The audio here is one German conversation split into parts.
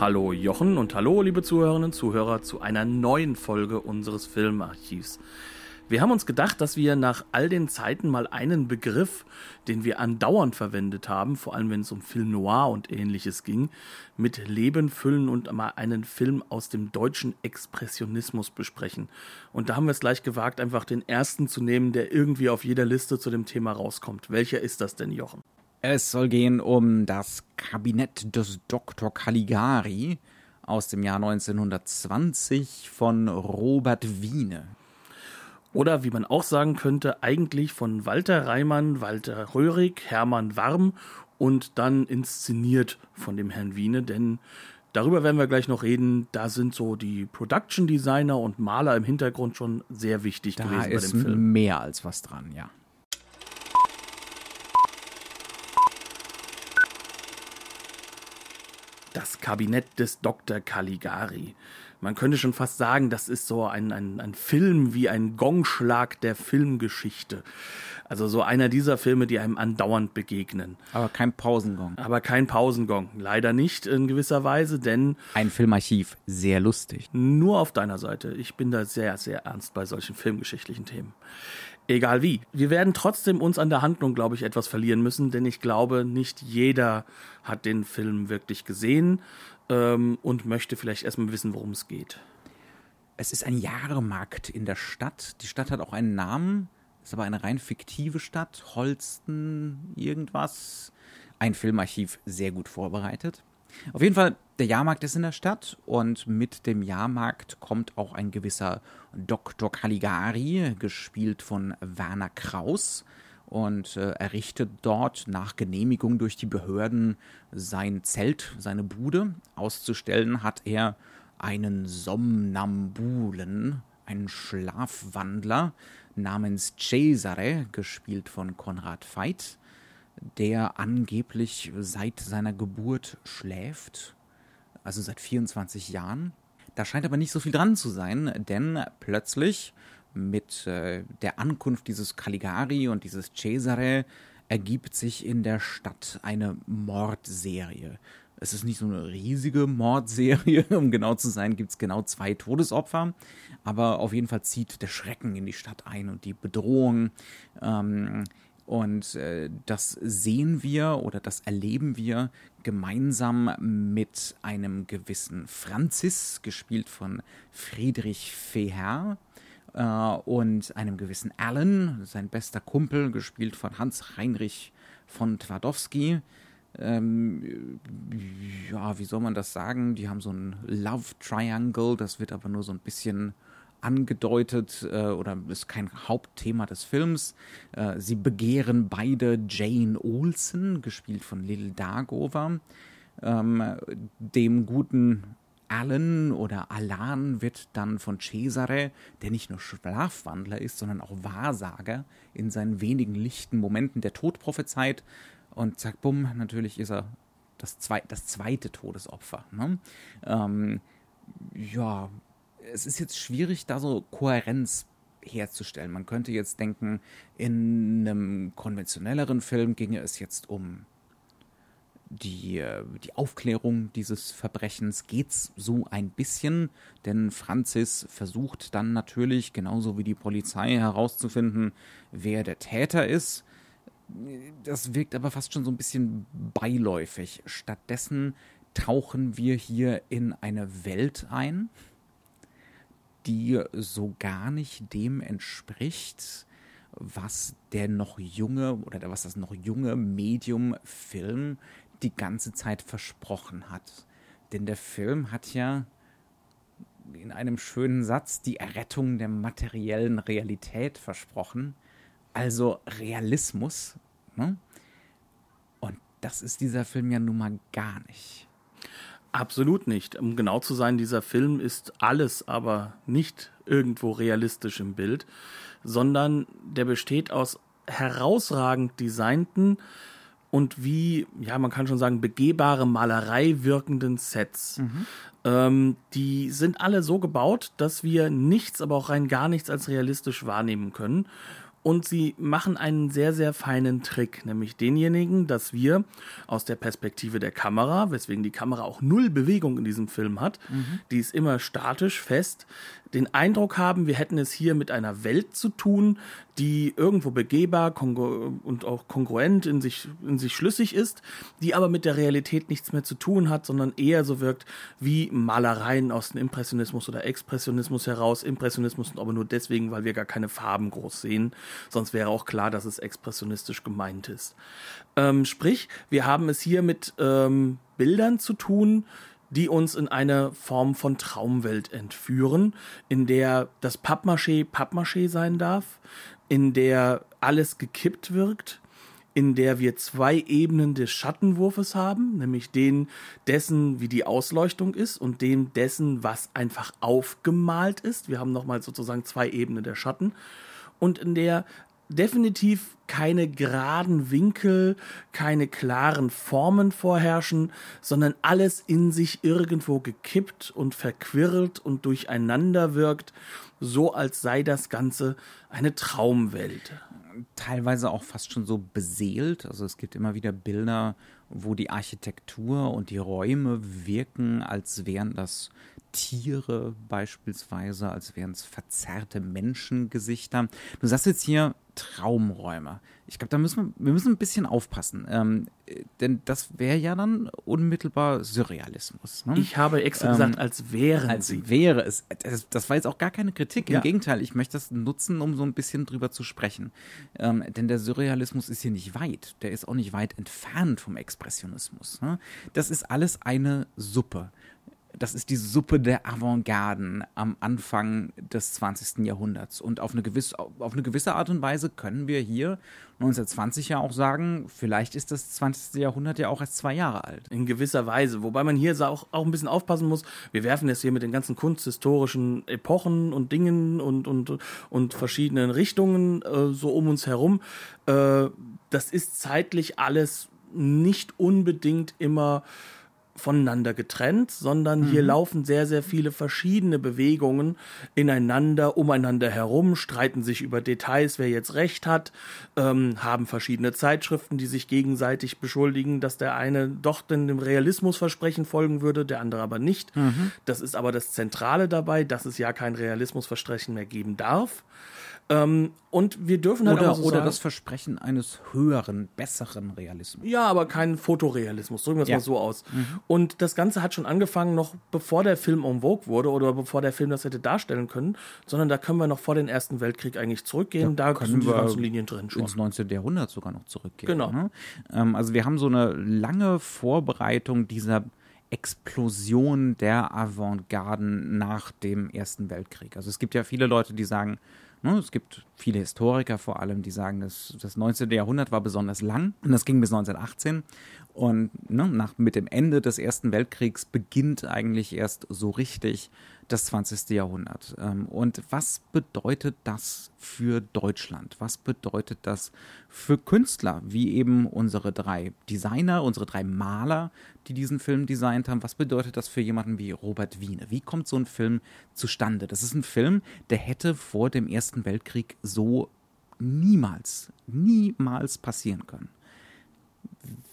Hallo Jochen und hallo liebe Zuhörerinnen und Zuhörer zu einer neuen Folge unseres Filmarchivs. Wir haben uns gedacht, dass wir nach all den Zeiten mal einen Begriff, den wir andauernd verwendet haben, vor allem wenn es um Film Noir und ähnliches ging, mit Leben füllen und mal einen Film aus dem deutschen Expressionismus besprechen. Und da haben wir es gleich gewagt, einfach den ersten zu nehmen, der irgendwie auf jeder Liste zu dem Thema rauskommt. Welcher ist das denn, Jochen? Es soll gehen um das Kabinett des Dr. Caligari aus dem Jahr 1920 von Robert Wiene. Oder wie man auch sagen könnte, eigentlich von Walter Reimann, Walter Röhrig, Hermann Warm und dann inszeniert von dem Herrn Wiene, denn darüber werden wir gleich noch reden. Da sind so die Production Designer und Maler im Hintergrund schon sehr wichtig da gewesen bei dem Film. Da ist mehr als was dran, ja. Das Kabinett des Dr. Caligari. Man könnte schon fast sagen, das ist so ein, ein, ein Film wie ein Gongschlag der Filmgeschichte. Also so einer dieser Filme, die einem andauernd begegnen. Aber kein Pausengong. Aber kein Pausengong. Leider nicht in gewisser Weise, denn. Ein Filmarchiv. Sehr lustig. Nur auf deiner Seite. Ich bin da sehr, sehr ernst bei solchen filmgeschichtlichen Themen. Egal wie. Wir werden trotzdem uns an der Handlung, glaube ich, etwas verlieren müssen, denn ich glaube, nicht jeder hat den Film wirklich gesehen ähm, und möchte vielleicht erstmal wissen, worum es geht. Es ist ein Jahrmarkt in der Stadt. Die Stadt hat auch einen Namen, ist aber eine rein fiktive Stadt. Holsten, irgendwas. Ein Filmarchiv sehr gut vorbereitet. Auf jeden Fall, der Jahrmarkt ist in der Stadt und mit dem Jahrmarkt kommt auch ein gewisser Dr. Caligari, gespielt von Werner Kraus und äh, errichtet dort nach Genehmigung durch die Behörden sein Zelt, seine Bude. Auszustellen hat er einen Somnambulen, einen Schlafwandler namens Cesare, gespielt von Konrad Veit der angeblich seit seiner Geburt schläft, also seit 24 Jahren. Da scheint aber nicht so viel dran zu sein, denn plötzlich mit äh, der Ankunft dieses Caligari und dieses Cesare ergibt sich in der Stadt eine Mordserie. Es ist nicht so eine riesige Mordserie, um genau zu sein, gibt es genau zwei Todesopfer, aber auf jeden Fall zieht der Schrecken in die Stadt ein und die Bedrohung. Ähm, und äh, das sehen wir oder das erleben wir gemeinsam mit einem gewissen Franzis, gespielt von Friedrich Feher, äh, und einem gewissen Alan, sein bester Kumpel, gespielt von Hans Heinrich von Twardowski. Ähm, ja, wie soll man das sagen? Die haben so ein Love Triangle, das wird aber nur so ein bisschen angedeutet äh, oder ist kein Hauptthema des Films. Äh, sie begehren beide Jane Olsen, gespielt von Lil Dargover. Ähm, dem guten Alan oder Alan wird dann von Cesare, der nicht nur Schlafwandler ist, sondern auch Wahrsager, in seinen wenigen lichten Momenten der Tod prophezeit. Und zack, bumm, natürlich ist er das, zwei, das zweite Todesopfer. Ne? Ähm, ja, es ist jetzt schwierig, da so Kohärenz herzustellen. Man könnte jetzt denken, in einem konventionelleren Film ginge es jetzt um die, äh, die Aufklärung dieses Verbrechens geht's so ein bisschen, denn Francis versucht dann natürlich, genauso wie die Polizei, herauszufinden, wer der Täter ist. Das wirkt aber fast schon so ein bisschen beiläufig. Stattdessen tauchen wir hier in eine Welt ein, die so gar nicht dem entspricht, was der noch junge oder was das noch junge Medium Film die ganze Zeit versprochen hat. Denn der Film hat ja in einem schönen Satz die Errettung der materiellen Realität versprochen, also Realismus. Ne? Und das ist dieser Film ja nun mal gar nicht. Absolut nicht. Um genau zu sein, dieser Film ist alles, aber nicht irgendwo realistisch im Bild, sondern der besteht aus herausragend designten und wie, ja, man kann schon sagen, begehbare Malerei wirkenden Sets. Mhm. Ähm, die sind alle so gebaut, dass wir nichts, aber auch rein gar nichts als realistisch wahrnehmen können. Und sie machen einen sehr, sehr feinen Trick, nämlich denjenigen, dass wir aus der Perspektive der Kamera, weswegen die Kamera auch null Bewegung in diesem Film hat, mhm. die ist immer statisch fest, den Eindruck haben, wir hätten es hier mit einer Welt zu tun, die irgendwo begehbar und auch kongruent in sich, in sich schlüssig ist, die aber mit der Realität nichts mehr zu tun hat, sondern eher so wirkt wie Malereien aus dem Impressionismus oder Expressionismus heraus. Impressionismus aber nur deswegen, weil wir gar keine Farben groß sehen. Sonst wäre auch klar, dass es expressionistisch gemeint ist. Ähm, sprich, wir haben es hier mit ähm, Bildern zu tun, die uns in eine Form von Traumwelt entführen, in der das Pappmaché Pappmaché sein darf, in der alles gekippt wirkt, in der wir zwei Ebenen des Schattenwurfes haben, nämlich den dessen, wie die Ausleuchtung ist und dem dessen, was einfach aufgemalt ist. Wir haben nochmal sozusagen zwei Ebenen der Schatten und in der definitiv keine geraden Winkel, keine klaren Formen vorherrschen, sondern alles in sich irgendwo gekippt und verquirlt und durcheinander wirkt, so als sei das Ganze eine Traumwelt. Teilweise auch fast schon so beseelt. Also es gibt immer wieder Bilder, wo die Architektur und die Räume wirken, als wären das Tiere beispielsweise, als wären es verzerrte Menschengesichter. Du sagst jetzt hier Traumräume. Ich glaube, da müssen wir, wir müssen ein bisschen aufpassen, ähm, denn das wäre ja dann unmittelbar Surrealismus. Ne? Ich habe extra ähm, gesagt, als wären als sie. wäre es. Das, das, war jetzt auch gar keine Kritik. Im ja. Gegenteil, ich möchte das nutzen, um so ein bisschen drüber zu sprechen. Ähm, denn der Surrealismus ist hier nicht weit. Der ist auch nicht weit entfernt vom Expressionismus. Ne? Das ist alles eine Suppe das ist die Suppe der Avantgarden am Anfang des 20. Jahrhunderts. Und auf eine, gewisse, auf eine gewisse Art und Weise können wir hier 1920 ja auch sagen, vielleicht ist das 20. Jahrhundert ja auch erst zwei Jahre alt. In gewisser Weise. Wobei man hier auch, auch ein bisschen aufpassen muss. Wir werfen jetzt hier mit den ganzen kunsthistorischen Epochen und Dingen und, und, und verschiedenen Richtungen äh, so um uns herum. Äh, das ist zeitlich alles nicht unbedingt immer voneinander getrennt, sondern mhm. hier laufen sehr, sehr viele verschiedene Bewegungen ineinander, umeinander herum, streiten sich über Details, wer jetzt recht hat, ähm, haben verschiedene Zeitschriften, die sich gegenseitig beschuldigen, dass der eine doch dem Realismusversprechen folgen würde, der andere aber nicht. Mhm. Das ist aber das Zentrale dabei, dass es ja kein Realismusversprechen mehr geben darf. Ähm, und wir dürfen halt oder, so oder sagen, das Versprechen eines höheren, besseren Realismus. Ja, aber keinen Fotorealismus, drücken wir es ja. mal so aus. Mhm. Und das Ganze hat schon angefangen, noch bevor der Film en vogue wurde oder bevor der Film das hätte darstellen können, sondern da können wir noch vor den Ersten Weltkrieg eigentlich zurückgehen. Da, da können die ganzen Linien drin schon. Ins 19. Jahrhundert sogar noch zurückgehen. Genau. Ne? Ähm, also wir haben so eine lange Vorbereitung dieser Explosion der Avantgarden nach dem Ersten Weltkrieg. Also es gibt ja viele Leute, die sagen, es gibt viele Historiker vor allem, die sagen, dass das 19. Jahrhundert war besonders lang und das ging bis 1918. Und ne, nach, mit dem Ende des Ersten Weltkriegs beginnt eigentlich erst so richtig das 20. Jahrhundert. Ähm, und was bedeutet das für Deutschland? Was bedeutet das für Künstler, wie eben unsere drei Designer, unsere drei Maler, die diesen Film designt haben? Was bedeutet das für jemanden wie Robert Wiene? Wie kommt so ein Film zustande? Das ist ein Film, der hätte vor dem Ersten Weltkrieg so niemals, niemals passieren können.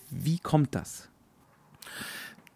Wie kommt das?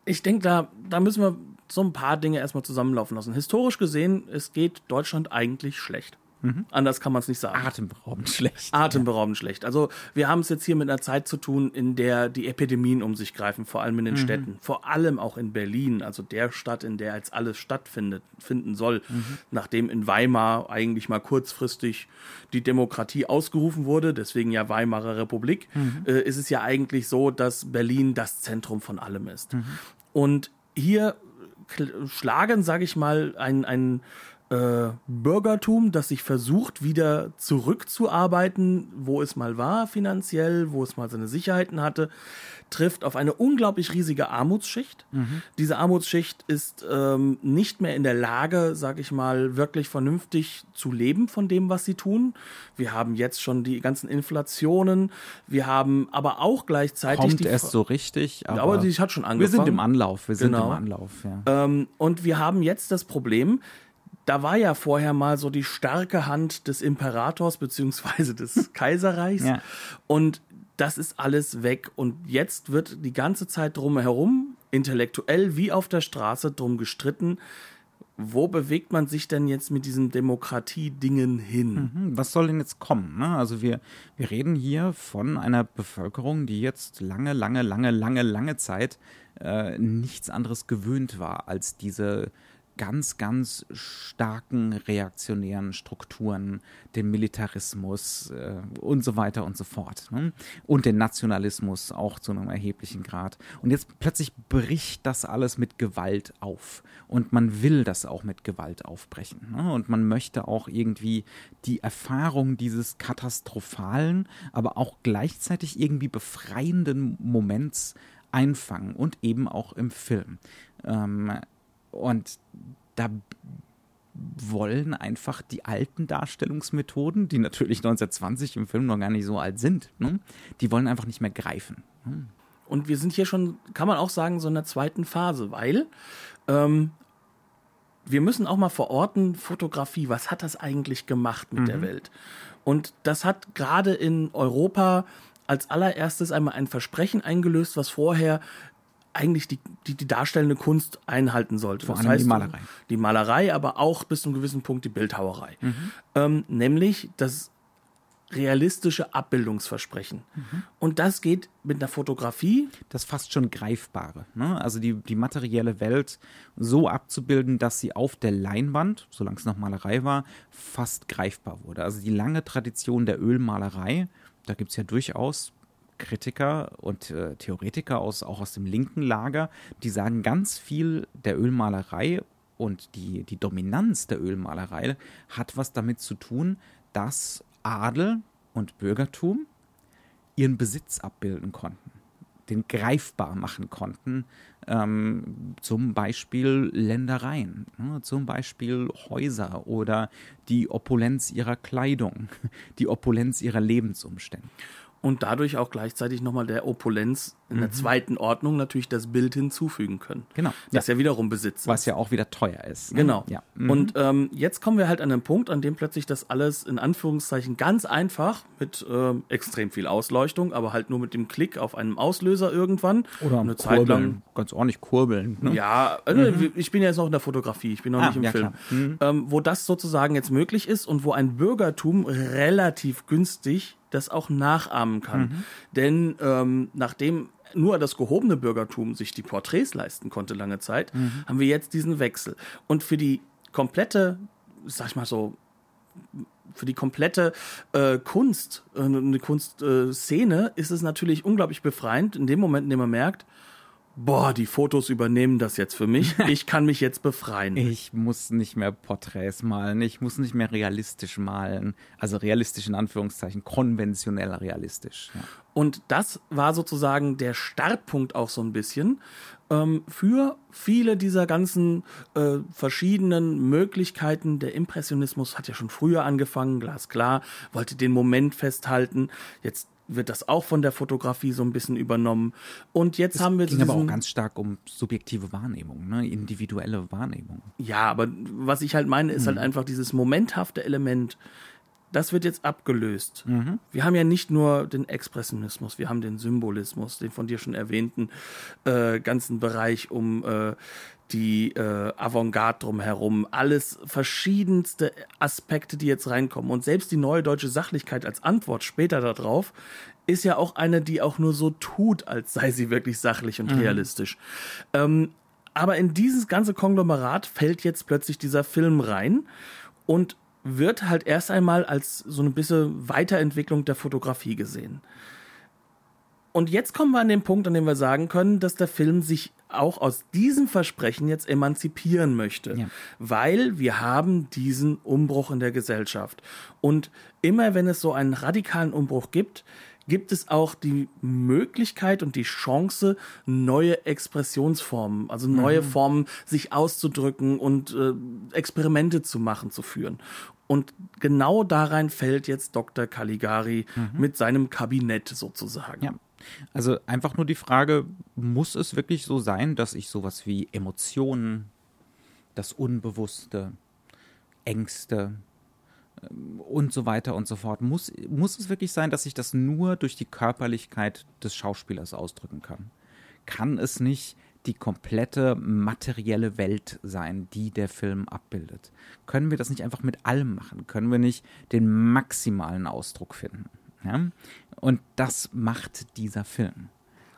Ich denke, da, da müssen wir so ein paar Dinge erstmal zusammenlaufen lassen. Historisch gesehen, es geht Deutschland eigentlich schlecht. Mhm. Anders kann man es nicht sagen. Atemberaubend schlecht. Atemberaubend ja. schlecht. Also wir haben es jetzt hier mit einer Zeit zu tun, in der die Epidemien um sich greifen, vor allem in den mhm. Städten, vor allem auch in Berlin, also der Stadt, in der jetzt alles stattfindet, finden soll, mhm. nachdem in Weimar eigentlich mal kurzfristig die Demokratie ausgerufen wurde, deswegen ja Weimarer Republik, mhm. äh, ist es ja eigentlich so, dass Berlin das Zentrum von allem ist. Mhm. Und hier schlagen, sage ich mal, ein, ein äh, Bürgertum, das sich versucht, wieder zurückzuarbeiten, wo es mal war finanziell, wo es mal seine Sicherheiten hatte, trifft auf eine unglaublich riesige Armutsschicht. Mhm. Diese Armutsschicht ist ähm, nicht mehr in der Lage, sag ich mal, wirklich vernünftig zu leben von dem, was sie tun. Wir haben jetzt schon die ganzen Inflationen. Wir haben aber auch gleichzeitig Kommt die erst so richtig, aber, aber die hat schon angefangen. Wir sind im Anlauf. Wir sind Genau. im Anlauf. Ja. Ähm, und wir haben jetzt das Problem, da war ja vorher mal so die starke Hand des Imperators beziehungsweise des Kaiserreichs. Ja. Und das ist alles weg. Und jetzt wird die ganze Zeit drumherum, intellektuell wie auf der Straße, drum gestritten, wo bewegt man sich denn jetzt mit diesen Demokratie-Dingen hin? Hm, Was soll denn jetzt kommen? Ne? Also wir, wir reden hier von einer Bevölkerung, die jetzt lange, lange, lange, lange, lange Zeit äh, nichts anderes gewöhnt war als diese ganz, ganz starken reaktionären Strukturen, den Militarismus äh, und so weiter und so fort. Ne? Und den Nationalismus auch zu einem erheblichen Grad. Und jetzt plötzlich bricht das alles mit Gewalt auf. Und man will das auch mit Gewalt aufbrechen. Ne? Und man möchte auch irgendwie die Erfahrung dieses katastrophalen, aber auch gleichzeitig irgendwie befreienden Moments einfangen und eben auch im Film. Ähm, und da wollen einfach die alten Darstellungsmethoden, die natürlich 1920 im Film noch gar nicht so alt sind, ne? die wollen einfach nicht mehr greifen. Und wir sind hier schon, kann man auch sagen, so in der zweiten Phase, weil ähm, wir müssen auch mal verorten, Fotografie, was hat das eigentlich gemacht mit der Welt? Und das hat gerade in Europa als allererstes einmal ein Versprechen eingelöst, was vorher eigentlich die, die, die darstellende Kunst einhalten sollte. Vor Das allem die heißt, Malerei. Die Malerei, aber auch bis zu einem gewissen Punkt die Bildhauerei. Ähm, nämlich das realistische Abbildungsversprechen. Und das geht mit einer Fotografie das fast schon Greifbare. Ne? Also die, die materielle Welt so abzubilden, dass sie auf der Leinwand, solange es noch Malerei war, fast greifbar wurde. Also die lange Tradition der Ölmalerei, da gibt es ja durchaus Kritiker und äh, Theoretiker aus, auch aus dem linken Lager, die sagen ganz viel der Ölmalerei und die, die Dominanz der Ölmalerei hat was damit zu tun, dass Adel und Bürgertum ihren Besitz abbilden konnten, den greifbar machen konnten. Ähm, zum Beispiel Ländereien, ne, zum Beispiel Häuser oder die Opulenz ihrer Kleidung, die Opulenz ihrer Lebensumstände. Und dadurch auch gleichzeitig nochmal der Opulenz in der zweiten Ordnung natürlich das Bild hinzufügen können. Genau. Das ja, wiederum Besitz Was ist. ja auch wieder teuer ist. ne? Genau. Ja. Mhm. Und ähm, jetzt kommen wir halt an einen Punkt, an dem plötzlich das alles in Anführungszeichen ganz einfach mit ähm, extrem viel Ausleuchtung, aber halt nur mit dem Klick auf einem Auslöser irgendwann oder eine Zeit lang Kurbeln, ganz ordentlich kurbeln. Ne? Ja, also ich bin ja jetzt noch in der Fotografie, ich bin noch Ah, nicht im ja, Film. Mhm. Ähm, wo das sozusagen jetzt möglich ist und wo ein Bürgertum relativ günstig das auch nachahmen kann. Mhm. Denn ähm, nachdem nur das gehobene Bürgertum sich die Porträts leisten konnte lange Zeit, Mhm. haben wir jetzt diesen Wechsel. Und für die komplette, sag ich mal so, für die komplette äh, Kunst, äh, eine Kunstszene, äh, ist es natürlich unglaublich befreiend, in dem Moment, in dem man merkt, boah, die Fotos übernehmen das jetzt für mich. Ich kann mich jetzt befreien. Ich muss nicht mehr Porträts malen, ich muss nicht mehr realistisch malen. Also realistisch in Anführungszeichen, konventionell realistisch. Ja. Und das war sozusagen der Startpunkt auch so ein bisschen ähm, für viele dieser ganzen äh, verschiedenen Möglichkeiten. Der Impressionismus hat ja schon früher angefangen, glasklar, wollte den Moment festhalten. Jetzt wird das auch von der Fotografie so ein bisschen übernommen. Und jetzt haben wir ging aber auch ganz stark um subjektive Wahrnehmung, ne? individuelle Wahrnehmung. Ja, aber was ich halt meine, ist halt einfach dieses momenthafte Element. Das wird jetzt abgelöst. Wir haben ja nicht nur den Expressionismus, wir haben den Symbolismus, den von dir schon erwähnten äh, ganzen Bereich um äh, die äh, Avantgarde drumherum, alles verschiedenste Aspekte, die jetzt reinkommen. Und selbst die neue deutsche Sachlichkeit als Antwort später darauf ist ja auch eine, die auch nur so tut, als sei sie wirklich sachlich und realistisch. Ähm, aber in dieses ganze Konglomerat fällt jetzt plötzlich dieser Film rein und wird halt erst einmal als so eine bisschen Weiterentwicklung der Fotografie gesehen. Und jetzt kommen wir an den Punkt, an dem wir sagen können, dass der Film sich auch aus diesem Versprechen jetzt emanzipieren möchte, ja. weil wir haben diesen Umbruch in der Gesellschaft. Und immer wenn es so einen radikalen Umbruch gibt, gibt es auch die Möglichkeit und die Chance, neue Expressionsformen, also neue mhm. Formen, sich auszudrücken und äh, Experimente zu machen, zu führen. Und genau darein fällt jetzt Dr. Caligari mhm. mit seinem Kabinett sozusagen. Ja. Also einfach nur die Frage, muss es wirklich so sein, dass ich sowas wie Emotionen, das Unbewusste, Ängste ähm, und so weiter und so fort, muss, muss es wirklich sein, dass ich das nur durch die Körperlichkeit des Schauspielers ausdrücken kann? Kann es nicht die komplette materielle Welt sein, die der Film abbildet? Können wir das nicht einfach mit allem machen? Können wir nicht den maximalen Ausdruck finden? Ja? Und das macht dieser Film.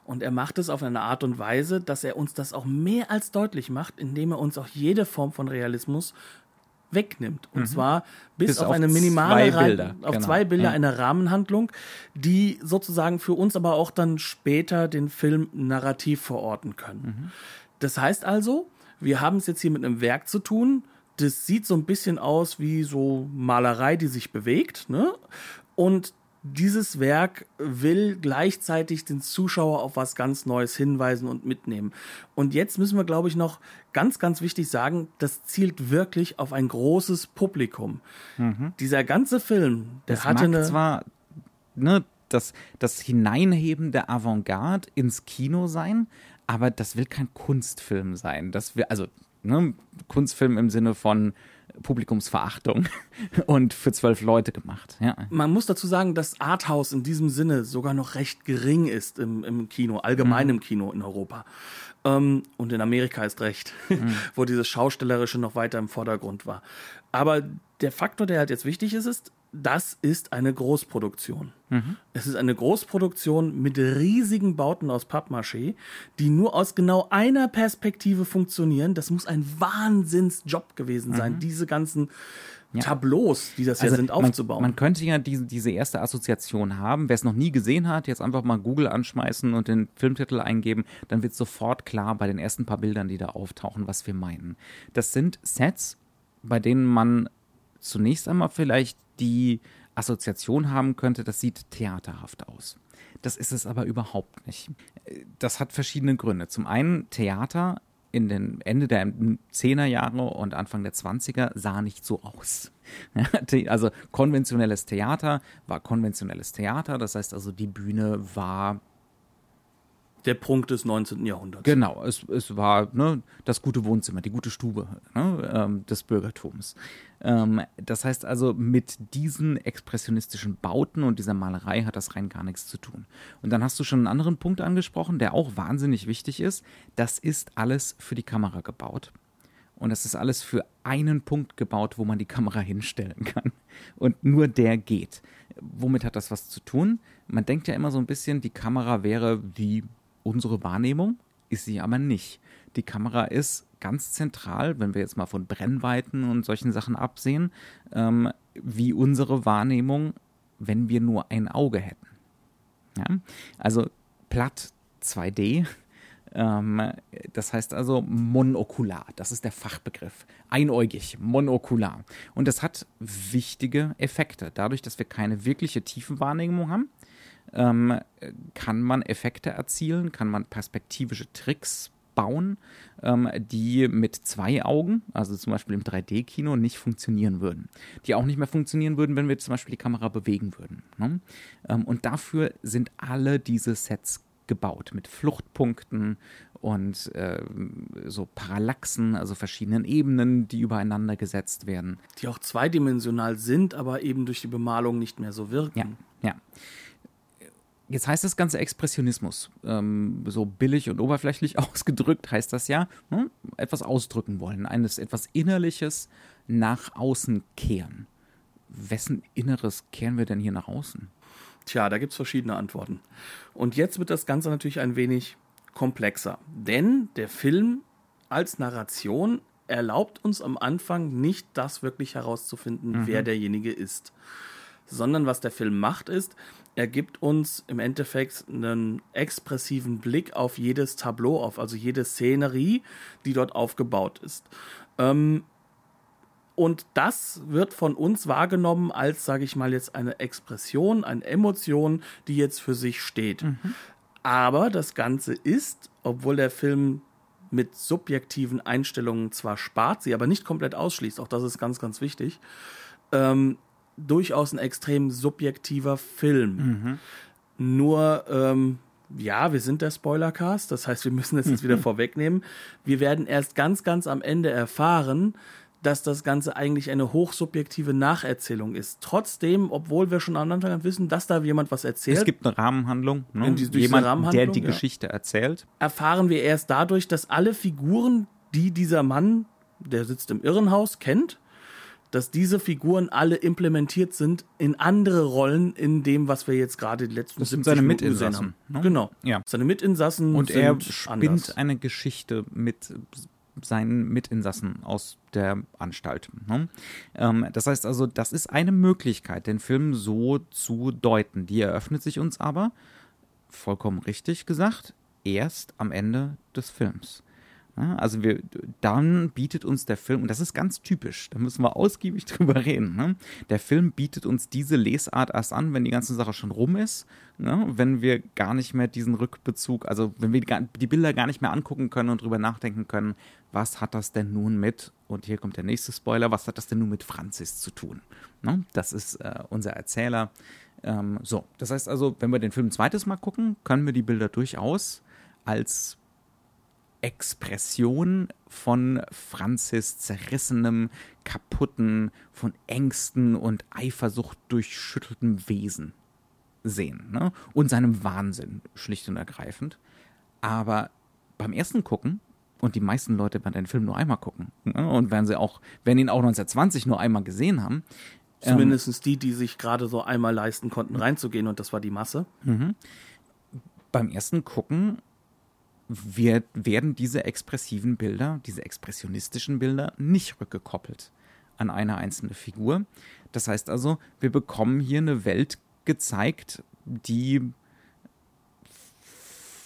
Und er macht es auf eine Art und Weise, dass er uns das auch mehr als deutlich macht, indem er uns auch jede Form von Realismus wegnimmt. Und mhm. zwar bis, bis auf, auf, eine minimale zwei Bilder. auf genau. zwei Bilder ja. eine Rahmenhandlung, die sozusagen für uns aber auch dann später den Film narrativ verorten können. Mhm. Das heißt also, wir haben es jetzt hier mit einem Werk zu tun, das sieht so ein bisschen aus wie so Malerei, die sich bewegt, ne? Und dieses Werk will gleichzeitig den Zuschauer auf was ganz Neues hinweisen und mitnehmen. Und jetzt müssen wir, glaube ich, noch ganz, ganz wichtig sagen, das zielt wirklich auf ein großes Publikum. Mhm. Dieser ganze Film, der das hatte eine. Zwar, ne, das, das Hineinheben der Avantgarde ins Kino sein, aber das will kein Kunstfilm sein. Das will, also, ne, Kunstfilm im Sinne von Publikumsverachtung und für zwölf Leute gemacht. Ja. Man muss dazu sagen, dass Arthouse in diesem Sinne sogar noch recht gering ist im, im Kino, allgemein mhm. im Kino in Europa. Ähm, und in Amerika ist recht, mhm. wo dieses Schaustellerische noch weiter im Vordergrund war. Aber der Faktor, der halt jetzt wichtig ist, ist, das ist eine Großproduktion. Mhm. Es ist eine Großproduktion mit riesigen Bauten aus Pappmaché, die nur aus genau einer Perspektive funktionieren. Das muss ein Wahnsinnsjob gewesen sein, mhm. diese ganzen ja. Tableaus, die das also ja sind, aufzubauen. Man, man könnte ja diese, diese erste Assoziation haben. Wer es noch nie gesehen hat, jetzt einfach mal Google anschmeißen und den Filmtitel eingeben, dann wird sofort klar bei den ersten paar Bildern, die da auftauchen, was wir meinen. Das sind Sets, bei denen man zunächst einmal vielleicht die Assoziation haben könnte, das sieht theaterhaft aus. Das ist es aber überhaupt nicht. Das hat verschiedene Gründe. Zum einen, Theater in den Ende der 10er Jahre und Anfang der 20er sah nicht so aus. also konventionelles Theater war konventionelles Theater, das heißt also die Bühne war der Prunk des 19. Jahrhunderts. Genau, es, es war ne, das gute Wohnzimmer, die gute Stube ne, ähm, des Bürgertums. Ähm, das heißt also, mit diesen expressionistischen Bauten und dieser Malerei hat das rein gar nichts zu tun. Und dann hast du schon einen anderen Punkt angesprochen, der auch wahnsinnig wichtig ist. Das ist alles für die Kamera gebaut. Und das ist alles für einen Punkt gebaut, wo man die Kamera hinstellen kann. Und nur der geht. Womit hat das was zu tun? Man denkt ja immer so ein bisschen, die Kamera wäre wie unsere Wahrnehmung ist sie aber nicht. Die Kamera ist ganz zentral, wenn wir jetzt mal von Brennweiten und solchen Sachen absehen, ähm, wie unsere Wahrnehmung, wenn wir nur ein Auge hätten. Ja? Also platt 2D. Ähm, das heißt also monokular, das ist der Fachbegriff. Einäugig, monokular. Und das hat wichtige Effekte. Dadurch, dass wir keine wirkliche Tiefenwahrnehmung haben, ähm, kann man Effekte erzielen, kann man perspektivische Tricks bauen, ähm, die mit zwei Augen, also zum Beispiel im 3D-Kino, nicht funktionieren würden. Die auch nicht mehr funktionieren würden, wenn wir zum Beispiel die Kamera bewegen würden. Ne? Ähm, und dafür sind alle diese Sets gebaut mit Fluchtpunkten und äh, so Parallaxen, also verschiedenen Ebenen, die übereinander gesetzt werden. Die auch zweidimensional sind, aber eben durch die Bemalung nicht mehr so wirken. Ja, ja. Jetzt heißt das Ganze Expressionismus. Ähm, so billig und oberflächlich ausgedrückt heißt das ja, hm, etwas ausdrücken wollen, eines etwas Innerliches nach außen kehren. Wessen Inneres kehren wir denn hier nach außen? Tja, da gibt es verschiedene Antworten. Und jetzt wird das Ganze natürlich ein wenig komplexer. Denn der Film als Narration erlaubt uns am Anfang nicht, das wirklich herauszufinden, mhm. wer derjenige ist sondern was der Film macht ist, er gibt uns im Endeffekt einen expressiven Blick auf jedes Tableau auf, also jede Szenerie, die dort aufgebaut ist. Ähm, und das wird von uns wahrgenommen als, sage ich mal, jetzt eine Expression, eine Emotion, die jetzt für sich steht. Mhm. Aber das Ganze ist, obwohl der Film mit subjektiven Einstellungen zwar spart, sie aber nicht komplett ausschließt, auch das ist ganz, ganz wichtig, ähm, durchaus ein extrem subjektiver Film. Mhm. Nur, ähm, ja, wir sind der Spoilercast, das heißt, wir müssen es jetzt wieder vorwegnehmen. Wir werden erst ganz, ganz am Ende erfahren, dass das Ganze eigentlich eine hochsubjektive Nacherzählung ist. Trotzdem, obwohl wir schon am Anfang wissen, dass da jemand was erzählt. Es gibt eine Rahmenhandlung, ne? die, jemand, Rahmenhandlung, der die ja. Geschichte erzählt. Erfahren wir erst dadurch, dass alle Figuren, die dieser Mann, der sitzt im Irrenhaus, kennt, dass diese Figuren alle implementiert sind in andere Rollen in dem, was wir jetzt gerade die letzten das sind seine Minuten Mitinsassen. Ne? Genau. Ja. Seine Mitinsassen und er spinnt anders. eine Geschichte mit seinen Mitinsassen aus der Anstalt. Ne? Ähm, das heißt also, das ist eine Möglichkeit, den Film so zu deuten. Die eröffnet sich uns aber, vollkommen richtig gesagt, erst am Ende des Films. Also wir, dann bietet uns der Film, und das ist ganz typisch, da müssen wir ausgiebig drüber reden. Ne? Der Film bietet uns diese Lesart erst an, wenn die ganze Sache schon rum ist, ne? wenn wir gar nicht mehr diesen Rückbezug, also wenn wir die Bilder gar nicht mehr angucken können und drüber nachdenken können, was hat das denn nun mit, und hier kommt der nächste Spoiler, was hat das denn nun mit Franzis zu tun? Ne? Das ist äh, unser Erzähler. Ähm, so, das heißt also, wenn wir den Film ein zweites Mal gucken, können wir die Bilder durchaus als Expression von Franzis zerrissenem, kaputten, von Ängsten und Eifersucht durchschütteltem Wesen sehen. Ne? Und seinem Wahnsinn, schlicht und ergreifend. Aber beim ersten Gucken, und die meisten Leute werden den Film nur einmal gucken, ne? und werden sie auch, werden ihn auch 1920 nur einmal gesehen haben. Zumindest ähm, die, die sich gerade so einmal leisten konnten, reinzugehen, und das war die Masse. Mhm. Beim ersten Gucken wird, werden diese expressiven Bilder, diese expressionistischen Bilder nicht rückgekoppelt an eine einzelne Figur. Das heißt also, wir bekommen hier eine Welt gezeigt, die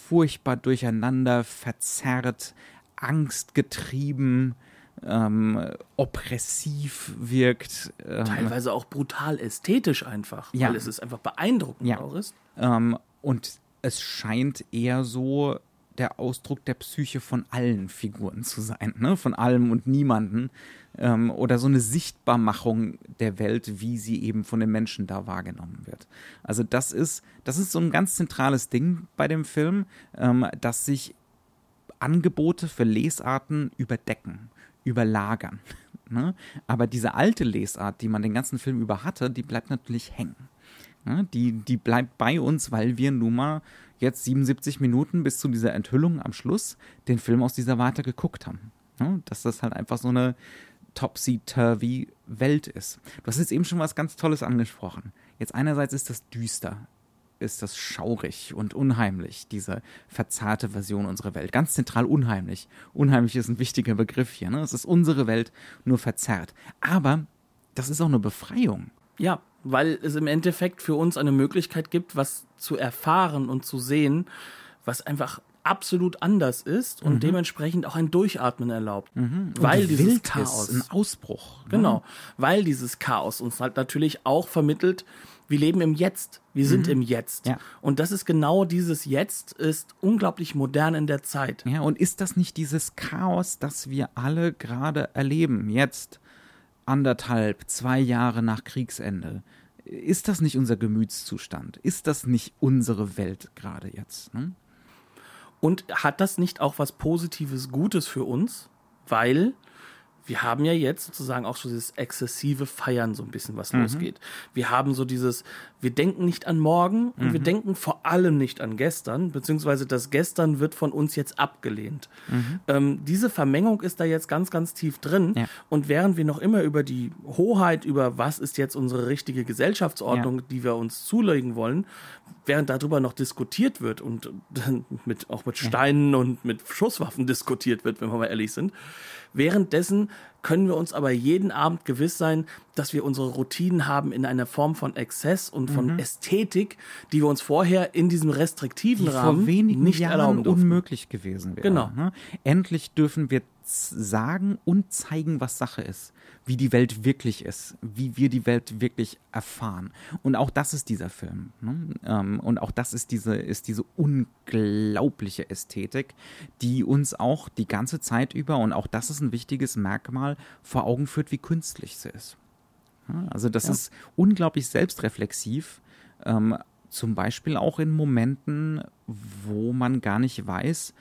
furchtbar durcheinander, verzerrt, angstgetrieben, ähm, oppressiv wirkt. Ähm, Teilweise auch brutal ästhetisch einfach, ja. weil es ist einfach beeindruckend ja. auch ist. Ähm, und es scheint eher so, der Ausdruck der Psyche von allen Figuren zu sein, ne? von allem und niemanden. Ähm, oder so eine Sichtbarmachung der Welt, wie sie eben von den Menschen da wahrgenommen wird. Also das ist, das ist so ein ganz zentrales Ding bei dem Film, ähm, dass sich Angebote für Lesarten überdecken, überlagern. Ne? Aber diese alte Lesart, die man den ganzen Film über hatte, die bleibt natürlich hängen. Ne? Die, die bleibt bei uns, weil wir nun mal jetzt 77 Minuten bis zu dieser Enthüllung am Schluss den Film aus dieser Warte geguckt haben. Ja, dass das halt einfach so eine topsy-turvy Welt ist. Du hast jetzt eben schon was ganz Tolles angesprochen. Jetzt einerseits ist das düster, ist das schaurig und unheimlich, diese verzerrte Version unserer Welt. Ganz zentral unheimlich. Unheimlich ist ein wichtiger Begriff hier. Ne? Es ist unsere Welt nur verzerrt. Aber das ist auch eine Befreiung. Ja, weil es im Endeffekt für uns eine Möglichkeit gibt, was zu erfahren und zu sehen, was einfach absolut anders ist und mhm. dementsprechend auch ein Durchatmen erlaubt. Mhm. Weil dieses Wildnis, Chaos. Ein Ausbruch. Ne? Genau. Weil dieses Chaos uns halt natürlich auch vermittelt, wir leben im Jetzt. Wir sind mhm. im Jetzt. Ja. Und das ist genau dieses Jetzt, ist unglaublich modern in der Zeit. Ja, und ist das nicht dieses Chaos, das wir alle gerade erleben, jetzt? Anderthalb, zwei Jahre nach Kriegsende. Ist das nicht unser Gemütszustand? Ist das nicht unsere Welt gerade jetzt? Ne? Und hat das nicht auch was Positives, Gutes für uns? Weil wir haben ja jetzt sozusagen auch so dieses exzessive Feiern so ein bisschen, was mhm. losgeht. Wir haben so dieses, wir denken nicht an morgen und mhm. wir denken vor allem nicht an gestern, beziehungsweise das gestern wird von uns jetzt abgelehnt. Mhm. Ähm, diese Vermengung ist da jetzt ganz, ganz tief drin. Ja. Und während wir noch immer über die Hoheit, über was ist jetzt unsere richtige Gesellschaftsordnung, ja. die wir uns zulegen wollen, während darüber noch diskutiert wird und mit, auch mit Steinen ja. und mit Schusswaffen diskutiert wird, wenn wir mal ehrlich sind, währenddessen können wir uns aber jeden Abend gewiss sein, dass wir unsere Routinen haben in einer Form von Exzess und von Mhm. Ästhetik, die wir uns vorher in diesem restriktiven die Rahmen vor wenigen nicht Jahren erlauben durften. unmöglich gewesen wäre. Genau. Ne? Endlich dürfen wir sagen und zeigen, was Sache ist, wie die Welt wirklich ist, wie wir die Welt wirklich erfahren. Und auch das ist dieser Film. Ne? Ähm, und auch das ist diese, ist diese unglaubliche Ästhetik, die uns auch die ganze Zeit über, und auch das ist ein wichtiges Merkmal, vor Augen führt, wie künstlich sie ist. Also das Ja. ist unglaublich selbstreflexiv. Ähm, zum Beispiel auch in Momenten, wo man gar nicht weiß,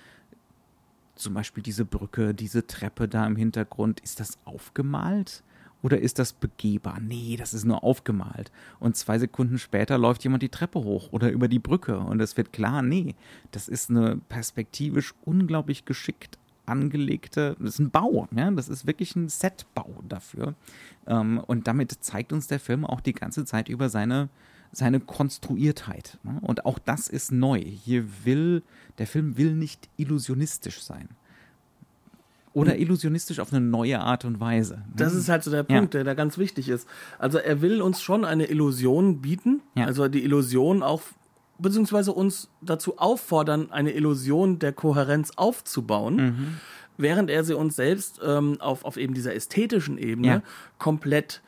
zum Beispiel diese Brücke, diese Treppe da im Hintergrund, ist das aufgemalt? Oder ist das begehbar? Nee, das ist nur aufgemalt. Und zwei Sekunden später läuft jemand die Treppe hoch oder über die Brücke und es wird klar, nee, das ist eine perspektivisch unglaublich geschickt angelegte, das ist ein Bau, ja, das ist wirklich ein Setbau dafür. Ähm, und damit zeigt uns der Film auch die ganze Zeit über seine, seine Konstruiertheit. Ne? Und auch das ist neu. Hier will, der Film will nicht illusionistisch sein. Oder illusionistisch auf eine neue Art und Weise. ne? Das ist halt so der Ja. Punkt, der da ganz wichtig ist. Also er will uns schon eine Illusion bieten, Ja. also die Illusion auch, beziehungsweise uns dazu auffordern, eine Illusion der Kohärenz aufzubauen, Mhm. während er sie uns selbst ähm, auf, auf eben dieser ästhetischen Ebene Ja. komplett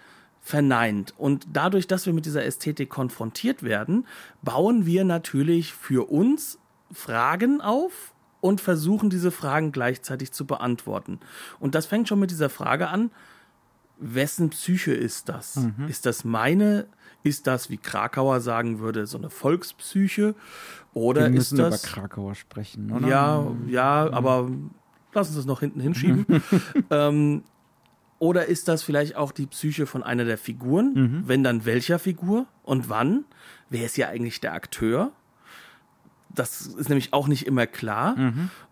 verneint. Und dadurch, dass wir mit dieser Ästhetik konfrontiert werden, bauen wir natürlich für uns Fragen auf und versuchen diese Fragen gleichzeitig zu beantworten. Und das fängt schon mit dieser Frage an, wessen Psyche ist das? Mhm. Ist das meine? Ist das, wie Krakauer sagen würde, so eine Volkspsyche? Oder Wir ist müssen das. über Krakauer sprechen, oder? Ja, ja, aber lass uns das noch hinten hinschieben. ähm, oder ist das vielleicht auch die Psyche von einer der Figuren? Wenn dann welcher Figur und wann? Wer ist ja eigentlich der Akteur? Das ist nämlich auch nicht immer klar.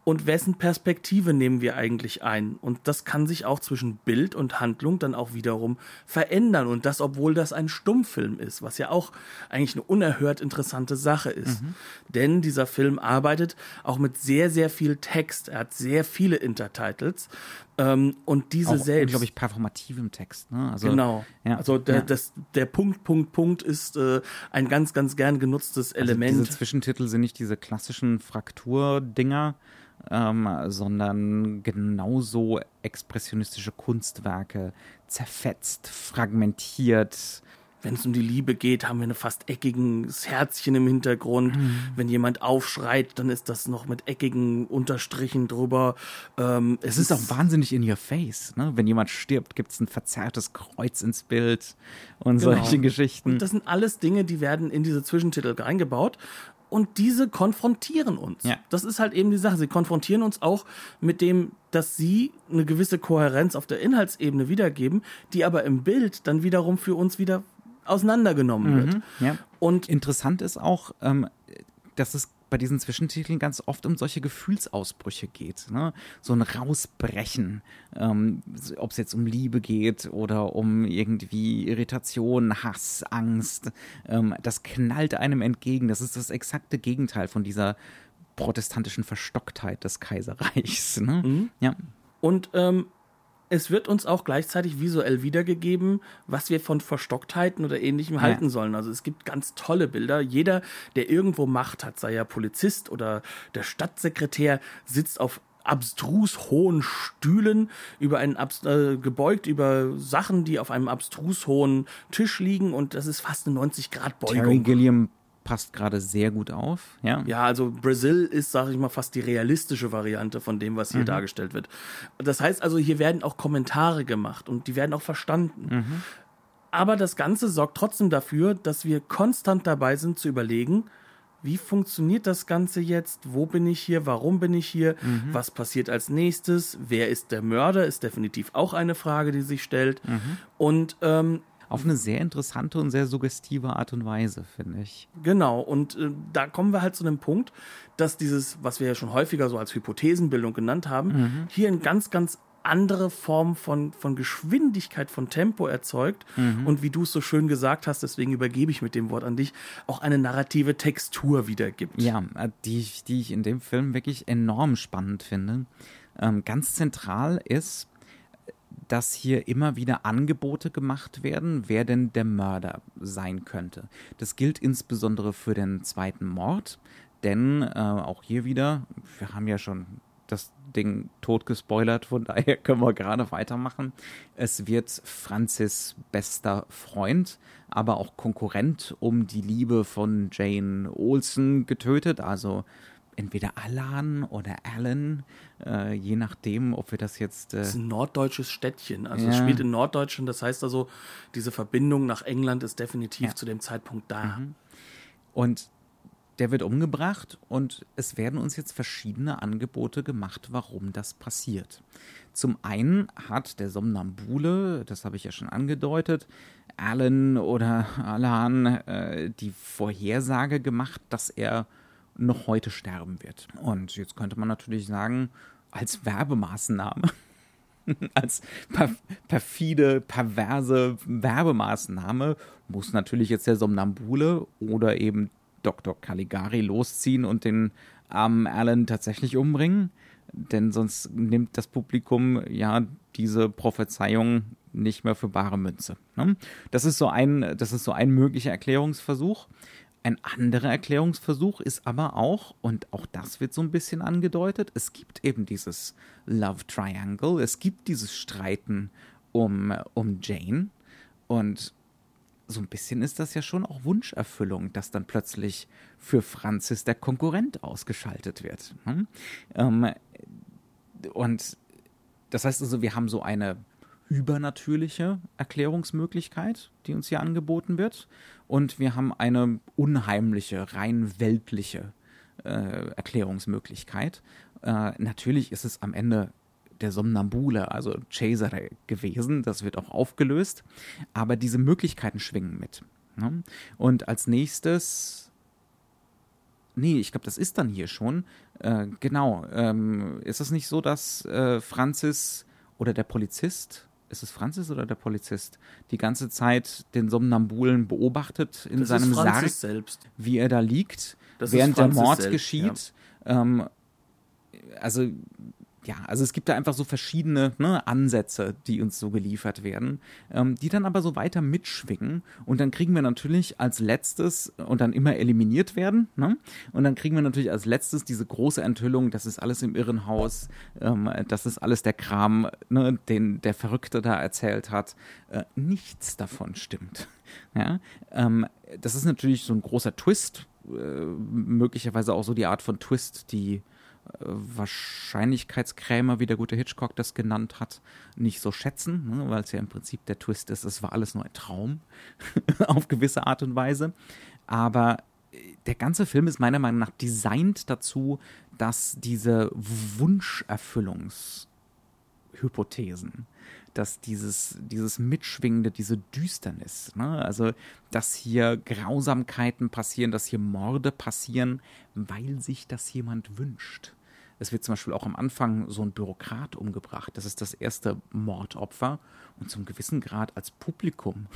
Und wessen Perspektive nehmen wir eigentlich ein? Und das kann sich auch zwischen Bild und Handlung dann auch wiederum verändern. Und das, obwohl das ein Stummfilm ist, was ja auch eigentlich eine unerhört interessante Sache ist. Denn dieser Film arbeitet auch mit sehr, sehr viel Text. Er hat sehr viele Intertitles. Ähm, und diese Auch selbst. unglaublich performativem Text. Ne? Also, Genau. Ja, also der, ja. das, der Punkt, Punkt, Punkt ist äh, ein ganz, ganz gern genutztes Also Element. diese Zwischentitel sind nicht diese klassischen Frakturdinger, ähm, sondern genauso expressionistische Kunstwerke, zerfetzt, fragmentiert. Wenn es um die Liebe geht, haben wir ein fast eckiges Herzchen im Hintergrund. Mhm. Wenn jemand aufschreit, dann ist das noch mit eckigen Unterstrichen drüber. Ähm, Es ist auch wahnsinnig in your face. Ne? Wenn jemand stirbt, gibt es ein verzerrtes Kreuz ins Bild und Genau. solche Geschichten. Und das sind alles Dinge, die werden in diese Zwischentitel reingebaut. Und diese konfrontieren uns. Ja. Das ist halt eben die Sache. Sie konfrontieren uns auch mit dem, dass sie eine gewisse Kohärenz auf der Inhaltsebene wiedergeben, die aber im Bild dann wiederum für uns wieder auseinandergenommen wird. Mhm. ja. Und Interessant ist auch, ähm, dass es bei diesen Zwischentiteln ganz oft um solche Gefühlsausbrüche geht. Ne? So ein Rausbrechen, ähm, ob es jetzt um Liebe geht oder um irgendwie Irritation, Hass, Angst. Ähm, das knallt einem entgegen. Das ist das exakte Gegenteil von dieser protestantischen Verstocktheit des Kaiserreichs. Ne? Ja. Und ähm, es wird uns auch gleichzeitig visuell wiedergegeben, was wir von Verstocktheiten oder ähnlichem halten sollen. Also es gibt ganz tolle Bilder. Jeder, der irgendwo Macht hat, sei er Polizist oder der Stadtsekretär, sitzt auf abstrus hohen Stühlen über einen äh, gebeugt über Sachen, die auf einem abstrus hohen Tisch liegen und das ist fast eine 90 Grad Terry Beugung. Gilliam passt gerade sehr gut auf. Ja. Ja, also Brazil ist, sage ich mal, fast die realistische Variante von dem, was hier dargestellt wird. Das heißt also, hier werden auch Kommentare gemacht und die werden auch verstanden. Aber das Ganze sorgt trotzdem dafür, dass wir konstant dabei sind zu überlegen, wie funktioniert das Ganze jetzt? Wo bin ich hier? Warum bin ich hier? Was passiert als nächstes? Wer ist der Mörder? Ist definitiv auch eine Frage, die sich stellt. Und ähm, Auf eine sehr interessante und sehr suggestive Art und Weise, finde ich. Genau, und äh, da kommen wir halt zu dem Punkt, dass dieses, was wir ja schon häufiger so als Hypothesenbildung genannt haben, hier eine ganz, ganz andere Form von, von Geschwindigkeit, von Tempo erzeugt und wie du es so schön gesagt hast, deswegen übergebe ich mit dem Wort an dich, auch eine narrative Textur wiedergibt. Ja, äh, die, ich- die ich in dem Film wirklich enorm spannend finde. Ähm, ganz zentral ist, dass hier immer wieder Angebote gemacht werden, wer denn der Mörder sein könnte. Das gilt insbesondere für den zweiten Mord, denn äh, auch hier wieder, wir haben ja schon das Ding tot gespoilert, von daher können wir gerade weitermachen. Es wird Francis bester Freund, aber auch Konkurrent um die Liebe von Jane Olsen getötet, also entweder Alan oder Alan, äh, je nachdem, ob wir das jetzt. Äh das ist ein norddeutsches Städtchen. Also ja. es spielt in Norddeutschland, das heißt also, diese Verbindung nach England ist definitiv ja. zu dem Zeitpunkt da. Mhm. Und der wird umgebracht und es werden uns jetzt verschiedene Angebote gemacht, warum das passiert. Zum einen hat der Somnambule, das habe ich ja schon angedeutet, Alan oder Alan äh, die Vorhersage gemacht, dass er noch heute sterben wird. Und jetzt könnte man natürlich sagen, als Werbemaßnahme, als perfide, perverse Werbemaßnahme muss natürlich jetzt der Somnambule oder eben Dr. Caligari losziehen und den armen Alan tatsächlich umbringen. Denn sonst nimmt das Publikum ja diese Prophezeiung nicht mehr für bare Münze. Ne? Das ist so ein, das ist so ein möglicher Erklärungsversuch. Ein anderer Erklärungsversuch ist aber auch, und auch das wird so ein bisschen angedeutet, es gibt eben dieses Love Triangle, es gibt dieses Streiten um, um Jane. Und so ein bisschen ist das ja schon auch Wunscherfüllung, dass dann plötzlich für Francis der Konkurrent ausgeschaltet wird. Hm? Ähm, und das heißt also, wir haben so eine übernatürliche Erklärungsmöglichkeit, die uns hier angeboten wird. Und wir haben eine unheimliche, rein weltliche äh, Erklärungsmöglichkeit. Äh, natürlich ist es am Ende der Somnambule, also Cesare gewesen. Das wird auch aufgelöst. Aber diese Möglichkeiten schwingen mit. Ne? Und als nächstes. Nee, ich glaube, das ist dann hier schon. Äh, genau. Ähm, ist es nicht so, dass äh, Francis oder der Polizist ist es Francis oder der Polizist, die ganze Zeit den Somnambulen beobachtet in das seinem Sarg, selbst. wie er da liegt, das während der Mord selbst, geschieht. Ja. Ähm, also ja, also es gibt da einfach so verschiedene ne, Ansätze, die uns so geliefert werden, ähm, die dann aber so weiter mitschwingen und dann kriegen wir natürlich als letztes und dann immer eliminiert werden ne? und dann kriegen wir natürlich als letztes diese große Enthüllung, das ist alles im Irrenhaus, ähm, das ist alles der Kram, ne, den der Verrückte da erzählt hat. Äh, nichts davon stimmt. Ja? Ähm, das ist natürlich so ein großer Twist, äh, möglicherweise auch so die Art von Twist, die Wahrscheinlichkeitskrämer, wie der gute Hitchcock das genannt hat, nicht so schätzen, ne, weil es ja im Prinzip der Twist ist, es war alles nur ein Traum auf gewisse Art und Weise. Aber äh, der ganze Film ist meiner Meinung nach designt dazu, dass diese Wunscherfüllungshypothesen, dass dieses, dieses Mitschwingende, diese Düsternis, ne? also dass hier Grausamkeiten passieren, dass hier Morde passieren, weil sich das jemand wünscht. Es wird zum Beispiel auch am Anfang so ein Bürokrat umgebracht. Das ist das erste Mordopfer und zum gewissen Grad als Publikum.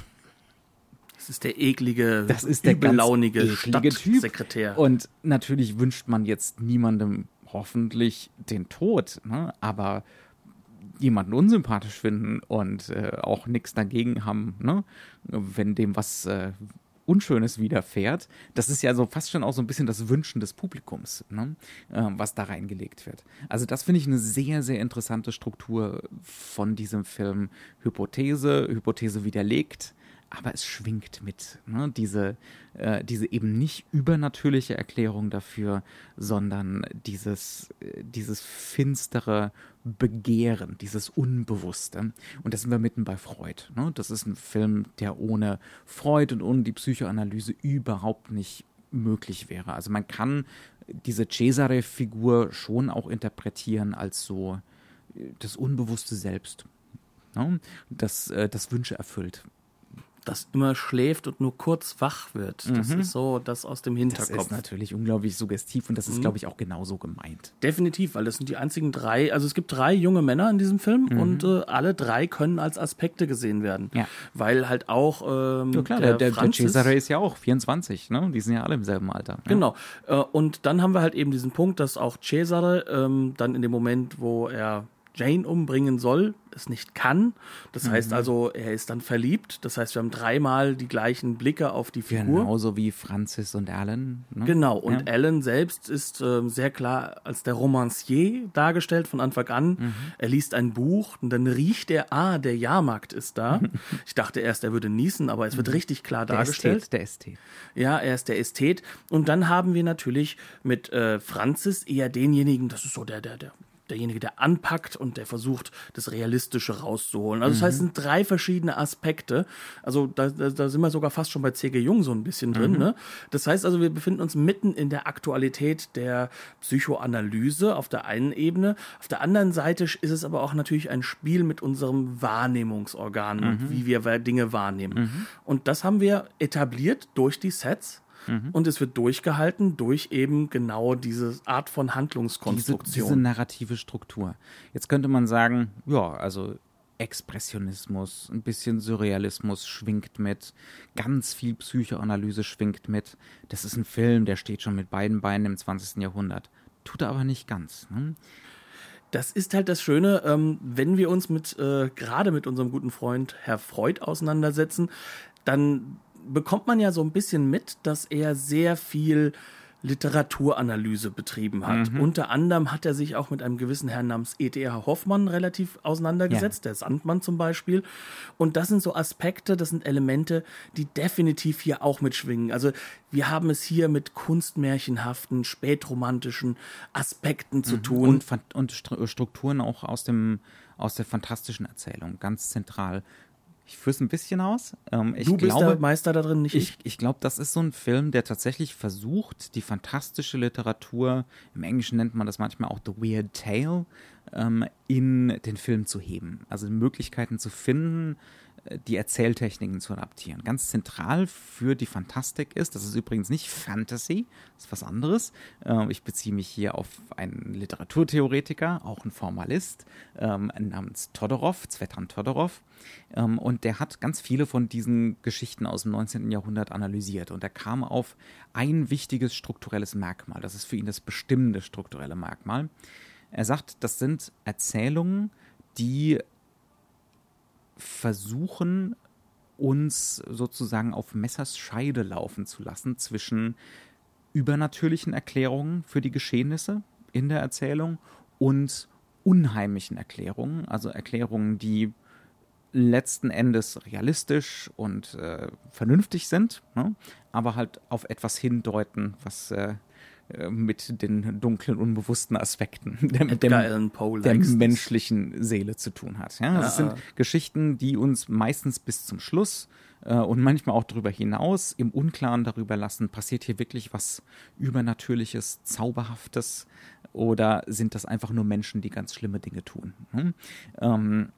Das ist der eklige, das ist der übellaunige Stadtsekretär. Und natürlich wünscht man jetzt niemandem hoffentlich den Tod, ne? aber jemanden unsympathisch finden und äh, auch nichts dagegen haben, ne? wenn dem was äh, Unschönes widerfährt. Das ist ja so fast schon auch so ein bisschen das Wünschen des Publikums, ne? äh, was da reingelegt wird. Also das finde ich eine sehr, sehr interessante Struktur von diesem Film. Hypothese, Hypothese widerlegt, aber es schwingt mit. Ne? Diese, äh, diese eben nicht übernatürliche Erklärung dafür, sondern dieses, äh, dieses finstere Begehren, dieses Unbewusste. Und da sind wir mitten bei Freud. Ne? Das ist ein Film, der ohne Freud und ohne die Psychoanalyse überhaupt nicht möglich wäre. Also man kann diese Cesare-Figur schon auch interpretieren als so äh, das Unbewusste Selbst. Ne? Das, äh, das Wünsche erfüllt das immer schläft und nur kurz wach wird. Das mhm. ist so das aus dem Hinterkopf. Das ist natürlich unglaublich suggestiv und das ist, mhm. glaube ich, auch genauso gemeint. Definitiv, weil das sind die einzigen drei, also es gibt drei junge Männer in diesem Film mhm. und äh, alle drei können als Aspekte gesehen werden. Ja. Weil halt auch ähm, ja, klar, der, der, der Cesare ist ja auch 24, ne? Die sind ja alle im selben Alter. Ja. Genau. Äh, und dann haben wir halt eben diesen Punkt, dass auch Cesare ähm, dann in dem Moment, wo er Jane umbringen soll, es nicht kann. Das mhm. heißt also, er ist dann verliebt. Das heißt, wir haben dreimal die gleichen Blicke auf die Figur. Genauso wie Francis und Alan. Ne? Genau. Und ja. Alan selbst ist äh, sehr klar als der Romancier dargestellt von Anfang an. Mhm. Er liest ein Buch und dann riecht er, ah, der Jahrmarkt ist da. ich dachte erst, er würde niesen, aber es wird mhm. richtig klar der dargestellt. Ästhet, der Ästhet. Ja, er ist der Ästhet. Und dann haben wir natürlich mit äh, Francis eher denjenigen, das ist so der, der, der derjenige, der anpackt und der versucht, das Realistische rauszuholen. Also das heißt, es sind drei verschiedene Aspekte. Also da, da, da sind wir sogar fast schon bei C.G. Jung so ein bisschen drin. Mhm. Ne? Das heißt also, wir befinden uns mitten in der Aktualität der Psychoanalyse auf der einen Ebene. Auf der anderen Seite ist es aber auch natürlich ein Spiel mit unserem Wahrnehmungsorgan, mhm. wie wir Dinge wahrnehmen. Mhm. Und das haben wir etabliert durch die Sets. Mhm. Und es wird durchgehalten durch eben genau diese Art von Handlungskonstruktion. Diese, diese narrative Struktur. Jetzt könnte man sagen, ja, also Expressionismus, ein bisschen Surrealismus schwingt mit, ganz viel Psychoanalyse schwingt mit. Das ist ein Film, der steht schon mit beiden Beinen im 20. Jahrhundert. Tut er aber nicht ganz. Ne? Das ist halt das Schöne, ähm, wenn wir uns mit, äh, gerade mit unserem guten Freund Herr Freud auseinandersetzen, dann bekommt man ja so ein bisschen mit, dass er sehr viel Literaturanalyse betrieben hat. Mhm. Unter anderem hat er sich auch mit einem gewissen Herrn namens E.T.R. Hoffmann relativ auseinandergesetzt, ja. der Sandmann zum Beispiel. Und das sind so Aspekte, das sind Elemente, die definitiv hier auch mitschwingen. Also wir haben es hier mit kunstmärchenhaften, spätromantischen Aspekten zu mhm. tun. Und, und Strukturen auch aus dem aus der fantastischen Erzählung, ganz zentral. Ich führe es ein bisschen aus. Ähm, du bist glaube, der Meister da drin, nicht ich. Ich, ich glaube, das ist so ein Film, der tatsächlich versucht, die fantastische Literatur, im Englischen nennt man das manchmal auch The Weird Tale, ähm, in den Film zu heben. Also Möglichkeiten zu finden, die Erzähltechniken zu adaptieren. Ganz zentral für die Fantastik ist, das ist übrigens nicht Fantasy, das ist was anderes. Ähm, ich beziehe mich hier auf einen Literaturtheoretiker, auch ein Formalist, ähm, namens Todorov, Zvetan Todorov. Ähm, und der hat ganz viele von diesen Geschichten aus dem 19. Jahrhundert analysiert. Und er kam auf ein wichtiges strukturelles Merkmal. Das ist für ihn das bestimmende strukturelle Merkmal. Er sagt, das sind Erzählungen, die versuchen, uns sozusagen auf Messers Scheide laufen zu lassen zwischen übernatürlichen Erklärungen für die Geschehnisse in der Erzählung und unheimlichen Erklärungen, also Erklärungen, die letzten Endes realistisch und äh, vernünftig sind, ne? aber halt auf etwas hindeuten, was äh, mit den dunklen, unbewussten Aspekten der, dem, der menschlichen Seele zu tun hat. Ja, das ja, sind Geschichten, die uns meistens bis zum Schluss äh, und manchmal auch darüber hinaus im Unklaren darüber lassen, passiert hier wirklich was Übernatürliches, Zauberhaftes oder sind das einfach nur Menschen, die ganz schlimme Dinge tun? Hm? Ähm,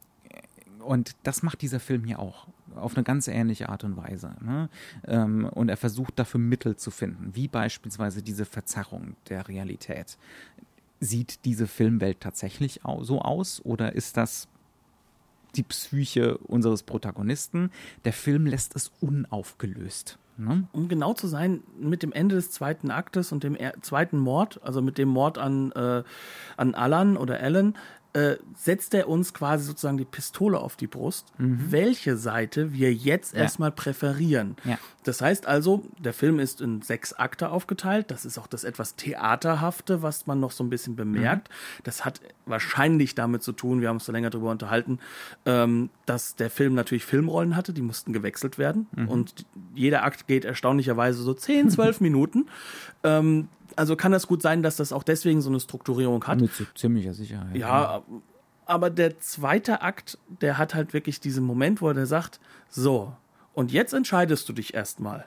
und das macht dieser Film hier auch auf eine ganz ähnliche Art und Weise. Ne? Ähm, und er versucht dafür Mittel zu finden, wie beispielsweise diese Verzerrung der Realität. Sieht diese Filmwelt tatsächlich so aus oder ist das die Psyche unseres Protagonisten? Der Film lässt es unaufgelöst. Ne? Um genau zu sein, mit dem Ende des zweiten Aktes und dem zweiten Mord, also mit dem Mord an, äh, an Alan oder Alan, äh, setzt er uns quasi sozusagen die Pistole auf die Brust, mhm. welche Seite wir jetzt ja. erstmal präferieren. Ja. Das heißt also, der Film ist in sechs Akte aufgeteilt. Das ist auch das etwas Theaterhafte, was man noch so ein bisschen bemerkt. Mhm. Das hat wahrscheinlich damit zu tun, wir haben uns da länger drüber unterhalten, ähm, dass der Film natürlich Filmrollen hatte, die mussten gewechselt werden. Mhm. Und jeder Akt geht erstaunlicherweise so 10, 12 Minuten. Ähm, also kann das gut sein, dass das auch deswegen so eine Strukturierung hat. Mit ziemlicher Sicherheit. Ja, aber der zweite Akt, der hat halt wirklich diesen Moment, wo er sagt, so, und jetzt entscheidest du dich erstmal.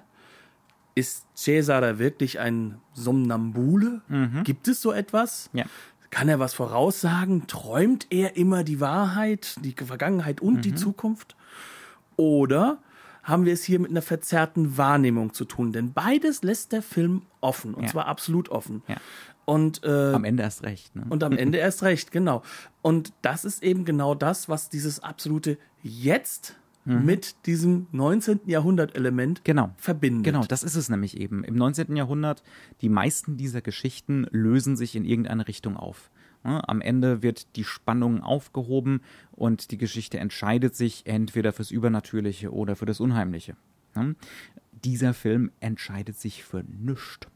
Ist Cesare wirklich ein Somnambule? Mhm. Gibt es so etwas? Ja. Kann er was voraussagen? Träumt er immer die Wahrheit, die Vergangenheit und mhm. die Zukunft? Oder haben wir es hier mit einer verzerrten Wahrnehmung zu tun. Denn beides lässt der Film offen. Und ja. zwar absolut offen. Ja. Und, äh, am Ende erst recht. Ne? Und am Ende erst recht, genau. Und das ist eben genau das, was dieses absolute Jetzt mhm. mit diesem 19. Jahrhundert-Element genau. verbindet. Genau, das ist es nämlich eben. Im 19. Jahrhundert, die meisten dieser Geschichten lösen sich in irgendeine Richtung auf. Ne? Am Ende wird die Spannung aufgehoben und die Geschichte entscheidet sich entweder fürs Übernatürliche oder für das Unheimliche. Ne? Dieser Film entscheidet sich für nichts.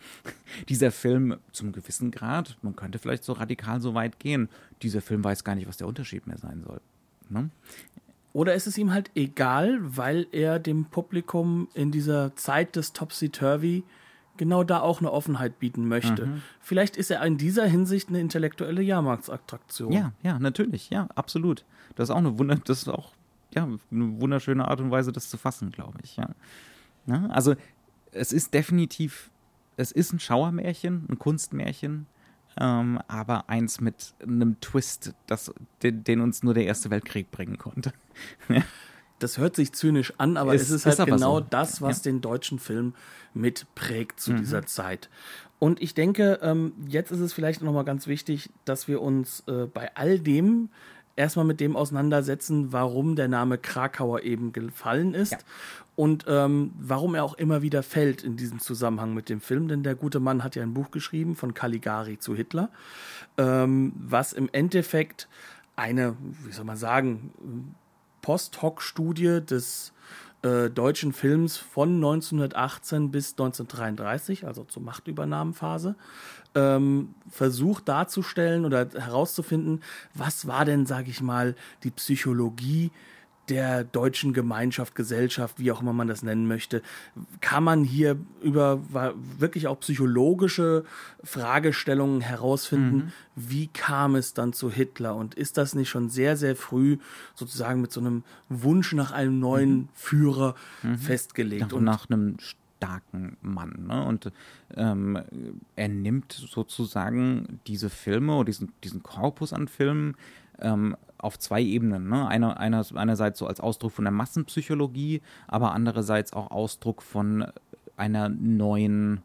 Dieser Film zum gewissen Grad, man könnte vielleicht so radikal so weit gehen, dieser Film weiß gar nicht, was der Unterschied mehr sein soll. Ne? Oder ist es ihm halt egal, weil er dem Publikum in dieser Zeit des Topsy-Turvy genau da auch eine Offenheit bieten möchte. Mhm. Vielleicht ist er in dieser Hinsicht eine intellektuelle Jahrmarktsattraktion. Ja, ja, natürlich, ja, absolut. Das ist auch eine Wunder, das ist auch ja, eine wunderschöne Art und Weise, das zu fassen, glaube ich, ja. ja. Also es ist definitiv, es ist ein Schauermärchen, ein Kunstmärchen, ähm, aber eins mit einem Twist, das, den, den, uns nur der Erste Weltkrieg bringen konnte. das hört sich zynisch an, aber ist, es ist halt ist genau so. das, was ja. den deutschen Film mitprägt zu mhm. dieser Zeit. Und ich denke, ähm, jetzt ist es vielleicht nochmal ganz wichtig, dass wir uns äh, bei all dem erstmal mit dem auseinandersetzen, warum der Name Krakauer eben gefallen ist ja. und ähm, warum er auch immer wieder fällt in diesem Zusammenhang mit dem Film. Denn der gute Mann hat ja ein Buch geschrieben von Caligari zu Hitler, ähm, was im Endeffekt eine, wie soll man sagen, Post-Hoc-Studie des äh, deutschen Films von 1918 bis 1933, also zur Machtübernahmenphase, ähm, versucht darzustellen oder herauszufinden, was war denn, sage ich mal, die Psychologie der deutschen Gemeinschaft, Gesellschaft, wie auch immer man das nennen möchte, kann man hier über wirklich auch psychologische Fragestellungen herausfinden, mhm. wie kam es dann zu Hitler und ist das nicht schon sehr, sehr früh sozusagen mit so einem Wunsch nach einem neuen mhm. Führer mhm. festgelegt. Nach, und nach einem starken Mann. Ne? Und ähm, er nimmt sozusagen diese Filme oder diesen, diesen Korpus an Filmen ähm, auf zwei Ebenen. Ne? Einer, einer, einerseits so als Ausdruck von der Massenpsychologie, aber andererseits auch Ausdruck von einer neuen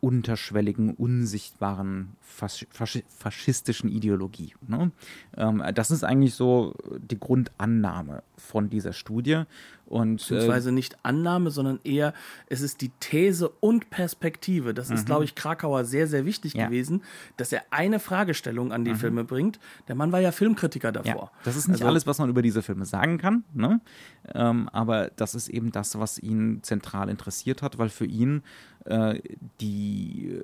unterschwelligen, unsichtbaren Fasch Fasch faschistischen Ideologie. Ne? Ähm, das ist eigentlich so die Grundannahme von dieser Studie. Und, Beziehungsweise äh, nicht Annahme, sondern eher, es ist die These und Perspektive. Das ist, mhm. glaube ich, Krakauer sehr, sehr wichtig ja. gewesen, dass er eine Fragestellung an die mhm. Filme bringt. Der Mann war ja Filmkritiker davor. Ja, das ist nicht also, alles, was man über diese Filme sagen kann, ne? ähm, aber das ist eben das, was ihn zentral interessiert hat, weil für ihn äh, die,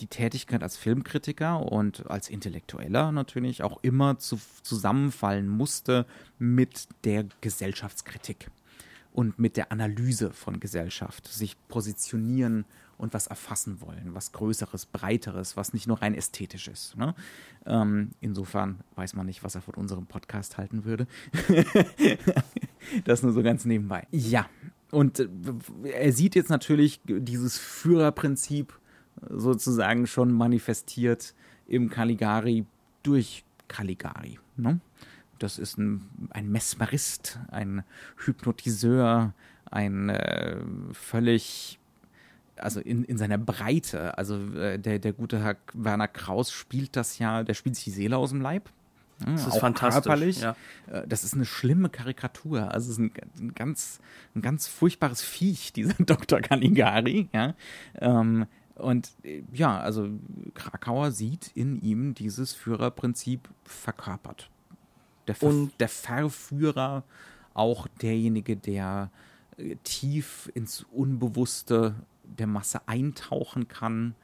die Tätigkeit als Filmkritiker und als Intellektueller natürlich auch immer zu, zusammenfallen musste mit der Gesellschaftskritik und mit der Analyse von Gesellschaft, sich positionieren und was erfassen wollen, was Größeres, Breiteres, was nicht nur rein ästhetisch ist. Ne? Ähm, insofern weiß man nicht, was er von unserem Podcast halten würde. das nur so ganz nebenbei. Ja, und äh, er sieht jetzt natürlich dieses Führerprinzip sozusagen schon manifestiert im Caligari durch Caligari. Ne? Das ist ein, ein Mesmerist, ein Hypnotiseur, ein äh, völlig, also in, in seiner Breite. Also äh, der, der gute Herr Werner Kraus spielt das ja, der spielt sich die Seele aus dem Leib. Das ist fantastisch. Körperlich. Ja. Äh, das ist eine schlimme Karikatur. Also es ist ein, ein, ganz, ein ganz furchtbares Viech, dieser Dr. Caligari. Ja. Ähm, und äh, ja, also Krakauer sieht in ihm dieses Führerprinzip verkörpert. Der, Ver und der Verführer, auch derjenige, der äh, tief ins Unbewusste der Masse eintauchen kann,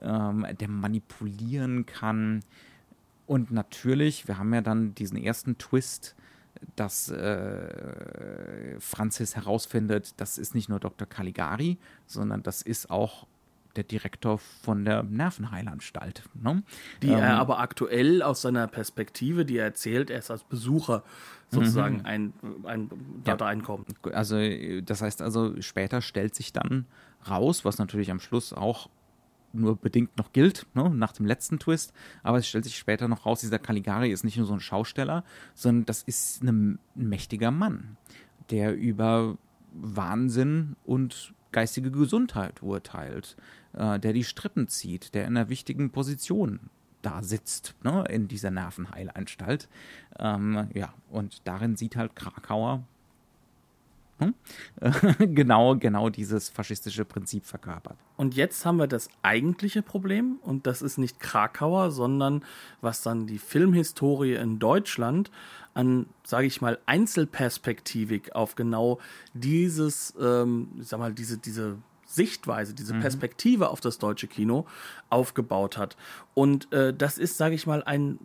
ähm, der manipulieren kann, und natürlich, wir haben ja dann diesen ersten Twist, dass äh, Francis herausfindet, das ist nicht nur Dr. Caligari, sondern das ist auch der Direktor von der Nervenheilanstalt. Ne? Die ähm, er aber aktuell aus seiner Perspektive, die er erzählt, erst als Besucher sozusagen mhm. ein, ein, ja. da reinkommt. Also das heißt also, später stellt sich dann raus, was natürlich am Schluss auch nur bedingt noch gilt, ne, nach dem letzten Twist. Aber es stellt sich später noch raus, dieser Caligari ist nicht nur so ein Schausteller, sondern das ist ein mächtiger Mann, der über Wahnsinn und geistige Gesundheit urteilt, äh, der die Strippen zieht, der in einer wichtigen Position da sitzt, ne, in dieser Nervenheilanstalt. Ähm, ja, und darin sieht halt Krakauer ne? genau, genau dieses faschistische Prinzip verkörpert. Und jetzt haben wir das eigentliche Problem und das ist nicht Krakauer, sondern was dann die Filmhistorie in Deutschland an, sage ich mal, Einzelperspektivik auf genau dieses, ähm, sag mal, diese, diese Sichtweise, diese mhm. Perspektive auf das deutsche Kino aufgebaut hat. Und äh, das ist, sage ich mal, ein,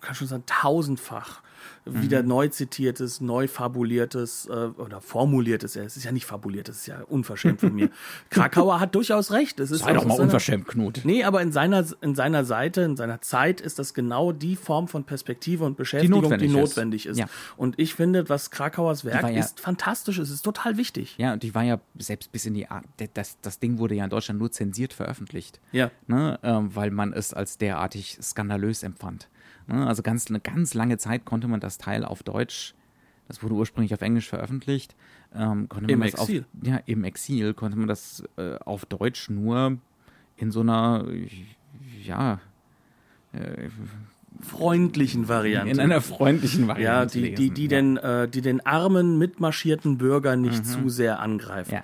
kann schon sagen, tausendfach wieder mhm. neu zitiertes, neu fabuliertes äh, oder formuliertes. Es ist ja nicht fabuliert, das ist ja unverschämt von mir. Krakauer hat durchaus recht. Es ist Sei doch mal seiner, unverschämt, Knut. Nee, aber in seiner, in seiner Seite, in seiner Zeit ist das genau die Form von Perspektive und Beschäftigung, die notwendig, die notwendig ist. ist. Ja. Und ich finde, was Krakauers Werk ja, ist fantastisch, es ist total wichtig. Ja, und die war ja selbst bis in die Art, das, das Ding wurde ja in Deutschland nur zensiert veröffentlicht. Ja. Ne, ähm, weil man es als derartig skandalös empfand. Ne? Also ganz, eine ganz lange Zeit konnte man das Teil auf Deutsch, das wurde ursprünglich auf Englisch veröffentlicht, ähm, konnte Im man das Exil. Auf, ja, im Exil konnte man das äh, auf Deutsch nur in so einer, ja, äh, freundlichen Variante. In einer freundlichen Variante. Ja, die, die, die, ja. Den, äh, die den armen, mitmarschierten Bürger nicht mhm. zu sehr angreifen. Ja.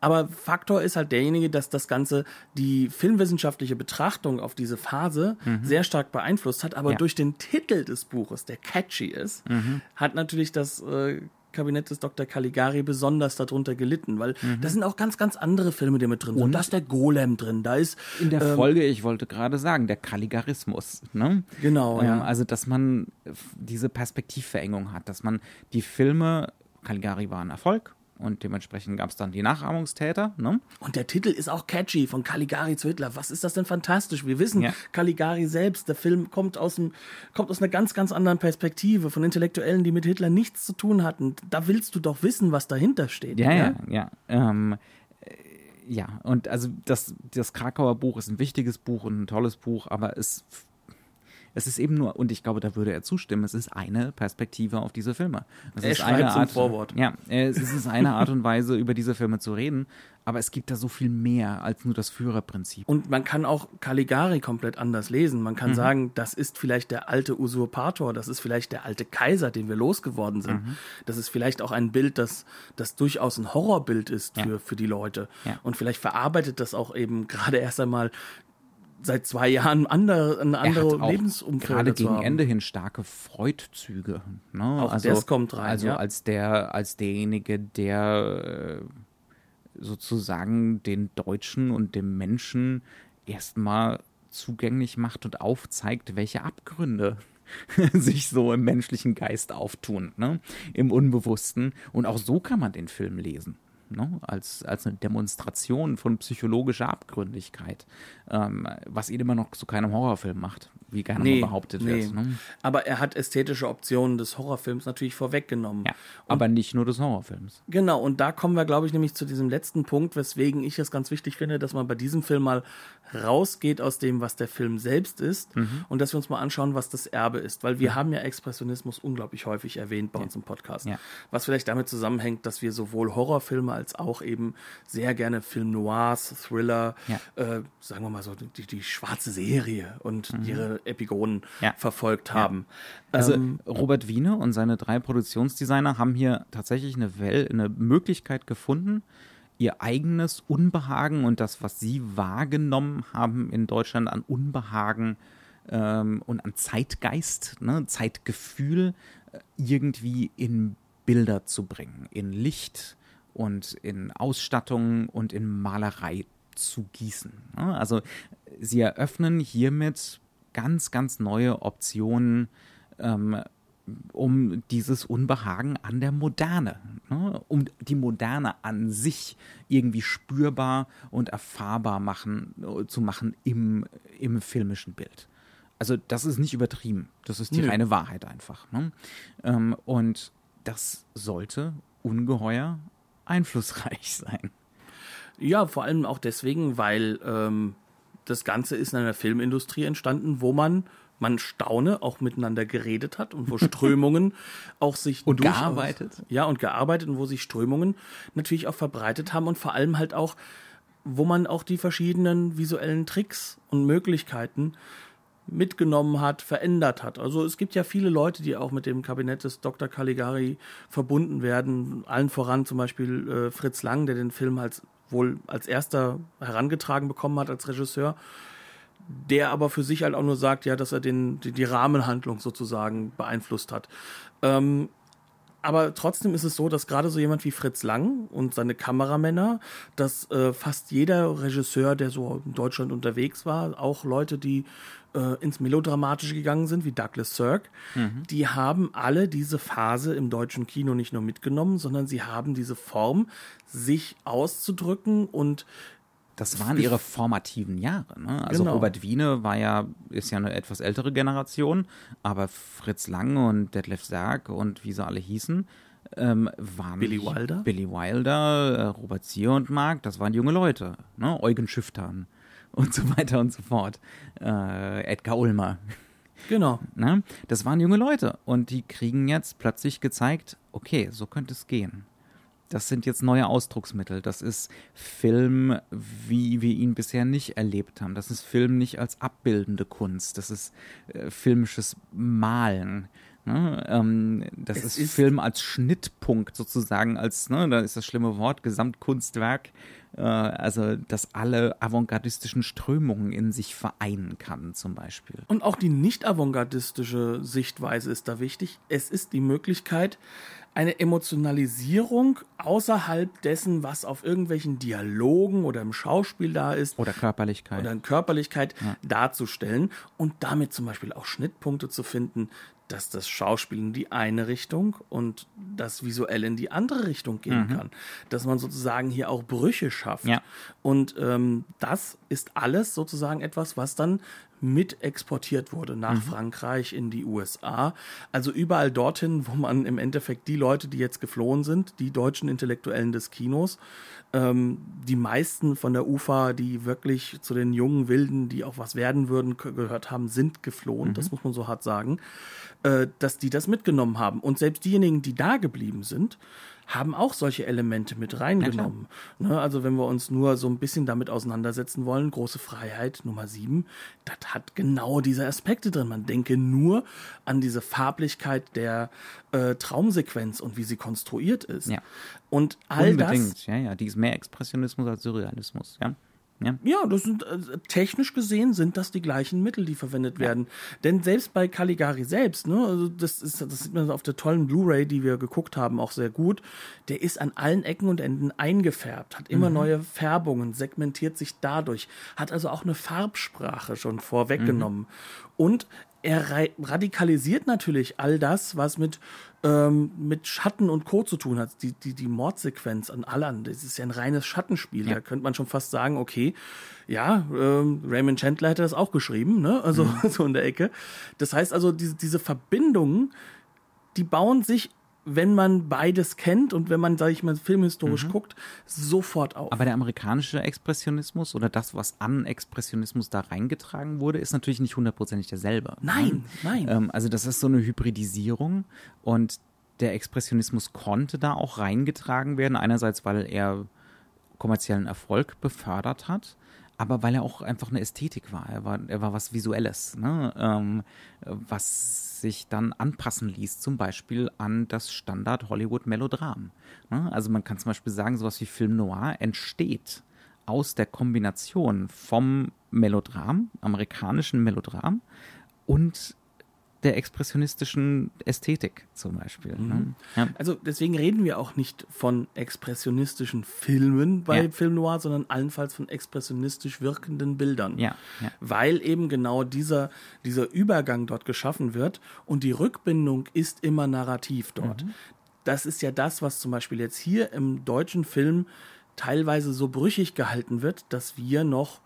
Aber Faktor ist halt derjenige, dass das Ganze die filmwissenschaftliche Betrachtung auf diese Phase mhm. sehr stark beeinflusst hat. Aber ja. durch den Titel des Buches, der catchy ist, mhm. hat natürlich das äh, Kabinett des Dr. Caligari besonders darunter gelitten, weil mhm. da sind auch ganz, ganz andere Filme, die mit drin sind. Und da ist der Golem drin, da ist. In der ähm, Folge, ich wollte gerade sagen, der Caligarismus. Ne? Genau, ähm, ja. Also, dass man diese Perspektivverengung hat, dass man die Filme, Caligari war ein Erfolg, und dementsprechend gab es dann die Nachahmungstäter. Ne? Und der Titel ist auch catchy, von Caligari zu Hitler. Was ist das denn fantastisch? Wir wissen, ja. Caligari selbst, der Film kommt aus, dem, kommt aus einer ganz, ganz anderen Perspektive, von Intellektuellen, die mit Hitler nichts zu tun hatten. Da willst du doch wissen, was dahinter steht. Ja, ja, ja. ja. Ähm, äh, ja, und also das, das Krakauer Buch ist ein wichtiges Buch und ein tolles Buch, aber es es ist eben nur, und ich glaube, da würde er zustimmen, es ist eine Perspektive auf diese Filme. Es er ist eine Art, Vorwort. Ja, es ist eine Art und Weise, über diese Filme zu reden, aber es gibt da so viel mehr als nur das Führerprinzip. Und man kann auch Caligari komplett anders lesen. Man kann mhm. sagen, das ist vielleicht der alte Usurpator, das ist vielleicht der alte Kaiser, den wir losgeworden sind. Mhm. Das ist vielleicht auch ein Bild, das, das durchaus ein Horrorbild ist für, ja. für die Leute. Ja. Und vielleicht verarbeitet das auch eben gerade erst einmal seit zwei Jahren andere, eine andere Lebensumfeld. Gerade gegen Ende hin starke Freud-Züge. Ne? Auch also, das kommt rein. Also ja. als der, als derjenige, der äh, sozusagen den Deutschen und dem Menschen erstmal zugänglich macht und aufzeigt, welche Abgründe sich so im menschlichen Geist auftun, ne? im Unbewussten. Und auch so kann man den Film lesen ne? als, als eine Demonstration von psychologischer Abgründigkeit, ähm, was ihn immer noch zu keinem Horrorfilm macht, wie gerne nee, behauptet nee. wird. Ne? Aber er hat ästhetische Optionen des Horrorfilms natürlich vorweggenommen. Ja, aber nicht nur des Horrorfilms. Genau, und da kommen wir, glaube ich, nämlich zu diesem letzten Punkt, weswegen ich es ganz wichtig finde, dass man bei diesem Film mal rausgeht aus dem, was der Film selbst ist mhm. und dass wir uns mal anschauen, was das Erbe ist. Weil wir mhm. haben ja Expressionismus unglaublich häufig erwähnt bei ja. uns im Podcast. Ja. Was vielleicht damit zusammenhängt, dass wir sowohl Horrorfilme als auch eben sehr gerne Film Noirs, Thriller, ja. äh, sagen wir mal so, die, die schwarze Serie und mhm. ihre Epigonen verfolgt haben. Also ähm, Robert Wiene und seine drei Produktionsdesigner haben hier tatsächlich eine, Well eine Möglichkeit gefunden, ihr eigenes Unbehagen und das, was sie wahrgenommen haben in Deutschland an Unbehagen ähm, und an Zeitgeist, ne, Zeitgefühl, äh, irgendwie in Bilder zu bringen, in Licht und in Ausstattung und in Malerei zu gießen. Ne? Also sie eröffnen hiermit ganz, ganz neue Optionen ähm, um dieses Unbehagen an der Moderne, ne? um die Moderne an sich irgendwie spürbar und erfahrbar machen, zu machen im, im filmischen Bild. Also das ist nicht übertrieben, das ist die Nö. reine Wahrheit einfach. Ne? Ähm, und das sollte ungeheuer einflussreich sein. Ja, vor allem auch deswegen, weil ähm, das Ganze ist in einer Filmindustrie entstanden, wo man man staune, auch miteinander geredet hat und wo Strömungen auch sich und gearbeitet. Ja, und gearbeitet und wo sich Strömungen natürlich auch verbreitet haben und vor allem halt auch, wo man auch die verschiedenen visuellen Tricks und Möglichkeiten mitgenommen hat, verändert hat. Also es gibt ja viele Leute, die auch mit dem Kabinett des Dr. Caligari verbunden werden. Allen voran zum Beispiel äh, Fritz Lang, der den Film als wohl als erster herangetragen bekommen hat als Regisseur, der aber für sich halt auch nur sagt, ja, dass er den, die, die Rahmenhandlung sozusagen beeinflusst hat. Ähm, aber trotzdem ist es so, dass gerade so jemand wie Fritz Lang und seine Kameramänner, dass äh, fast jeder Regisseur, der so in Deutschland unterwegs war, auch Leute, die äh, ins Melodramatische gegangen sind, wie Douglas Sirk, mhm. die haben alle diese Phase im deutschen Kino nicht nur mitgenommen, sondern sie haben diese Form, sich auszudrücken und das waren ihre formativen Jahre. Ne? Also genau. Robert Wiene war ja, ist ja eine etwas ältere Generation, aber Fritz Lang und Detlef Sarg und wie sie alle hießen, ähm, waren Billy Wilder, Billy Wilder, äh, Robert Zier und Mark, das waren junge Leute. Ne? Eugen Schifftan und so weiter und so fort. Äh, Edgar Ulmer. Genau. Ne? Das waren junge Leute und die kriegen jetzt plötzlich gezeigt, okay, so könnte es gehen. Das sind jetzt neue Ausdrucksmittel. Das ist Film, wie wir ihn bisher nicht erlebt haben. Das ist Film nicht als abbildende Kunst. Das ist äh, filmisches Malen. Ne? Ähm, das ist, ist, Film als Schnittpunkt sozusagen, als, ne, da ist das schlimme Wort, Gesamtkunstwerk. Äh, also, dass alle avantgardistischen Strömungen in sich vereinen kann, zum Beispiel. Und auch die nicht avantgardistische Sichtweise ist da wichtig. Es ist die Möglichkeit, eine Emotionalisierung außerhalb dessen, was auf irgendwelchen Dialogen oder im Schauspiel da ist. Oder Körperlichkeit. Oder in Körperlichkeit ja. darzustellen und damit zum Beispiel auch Schnittpunkte zu finden, dass das Schauspiel in die eine Richtung und das visuell in die andere Richtung gehen mhm. kann. Dass man sozusagen hier auch Brüche schafft. Ja. Und ähm, das ist alles sozusagen etwas, was dann mit exportiert wurde nach mhm. Frankreich, in die USA. Also überall dorthin, wo man im Endeffekt die Leute, die jetzt geflohen sind, die deutschen Intellektuellen des Kinos, ähm, die meisten von der UFA, die wirklich zu den jungen Wilden, die auch was werden würden, gehört haben, sind geflohen. Mhm. Das muss man so hart sagen, äh, dass die das mitgenommen haben. Und selbst diejenigen, die da geblieben sind, haben auch solche Elemente mit reingenommen. Ne, also wenn wir uns nur so ein bisschen damit auseinandersetzen wollen, große Freiheit Nummer sieben, das hat genau diese Aspekte drin. Man denke nur an diese Farblichkeit der äh, Traumsequenz und wie sie konstruiert ist. Ja. Und all Unbedingt. das. Ja, ja, die ist mehr Expressionismus als Surrealismus. Ja. Ja, ja das sind äh, technisch gesehen sind das die gleichen Mittel, die verwendet ja. werden. Denn selbst bei Caligari selbst, ne, also das ist, das sieht man auf der tollen Blu-ray, die wir geguckt haben, auch sehr gut. Der ist an allen Ecken und Enden eingefärbt, hat immer mhm. neue Färbungen, segmentiert sich dadurch, hat also auch eine Farbsprache schon vorweggenommen. Mhm. Und er radikalisiert natürlich all das, was mit, ähm, mit Schatten und Co. zu tun hat. Die, die, die Mordsequenz an Allan, das ist ja ein reines Schattenspiel. Ja. Da könnte man schon fast sagen, okay, ja, ähm, Raymond Chandler hätte das auch geschrieben, ne? Also mhm. so in der Ecke. Das heißt also, diese, diese Verbindungen, die bauen sich wenn man beides kennt und wenn man, sage ich mal, filmhistorisch mhm. guckt, sofort auf. Aber der amerikanische Expressionismus oder das, was an Expressionismus da reingetragen wurde, ist natürlich nicht hundertprozentig derselbe. Nein, nein. Ähm, also das ist so eine Hybridisierung und der Expressionismus konnte da auch reingetragen werden. Einerseits, weil er kommerziellen Erfolg befördert hat aber weil er auch einfach eine Ästhetik war. Er war, er war was Visuelles, ne? ähm, was sich dann anpassen ließ, zum Beispiel an das Standard Hollywood-Melodram. Ne? Also man kann zum Beispiel sagen, sowas wie Film Noir entsteht aus der Kombination vom Melodram, amerikanischen Melodram und der expressionistischen Ästhetik zum Beispiel. Ne? Mhm. Ne? Ja. Also deswegen reden wir auch nicht von expressionistischen Filmen bei ja. Film Noir, sondern allenfalls von expressionistisch wirkenden Bildern. Ja. Weil eben genau dieser, dieser Übergang dort geschaffen wird und die Rückbindung ist immer narrativ dort. Mhm. Das ist ja das, was zum Beispiel jetzt hier im deutschen Film teilweise so brüchig gehalten wird, dass wir noch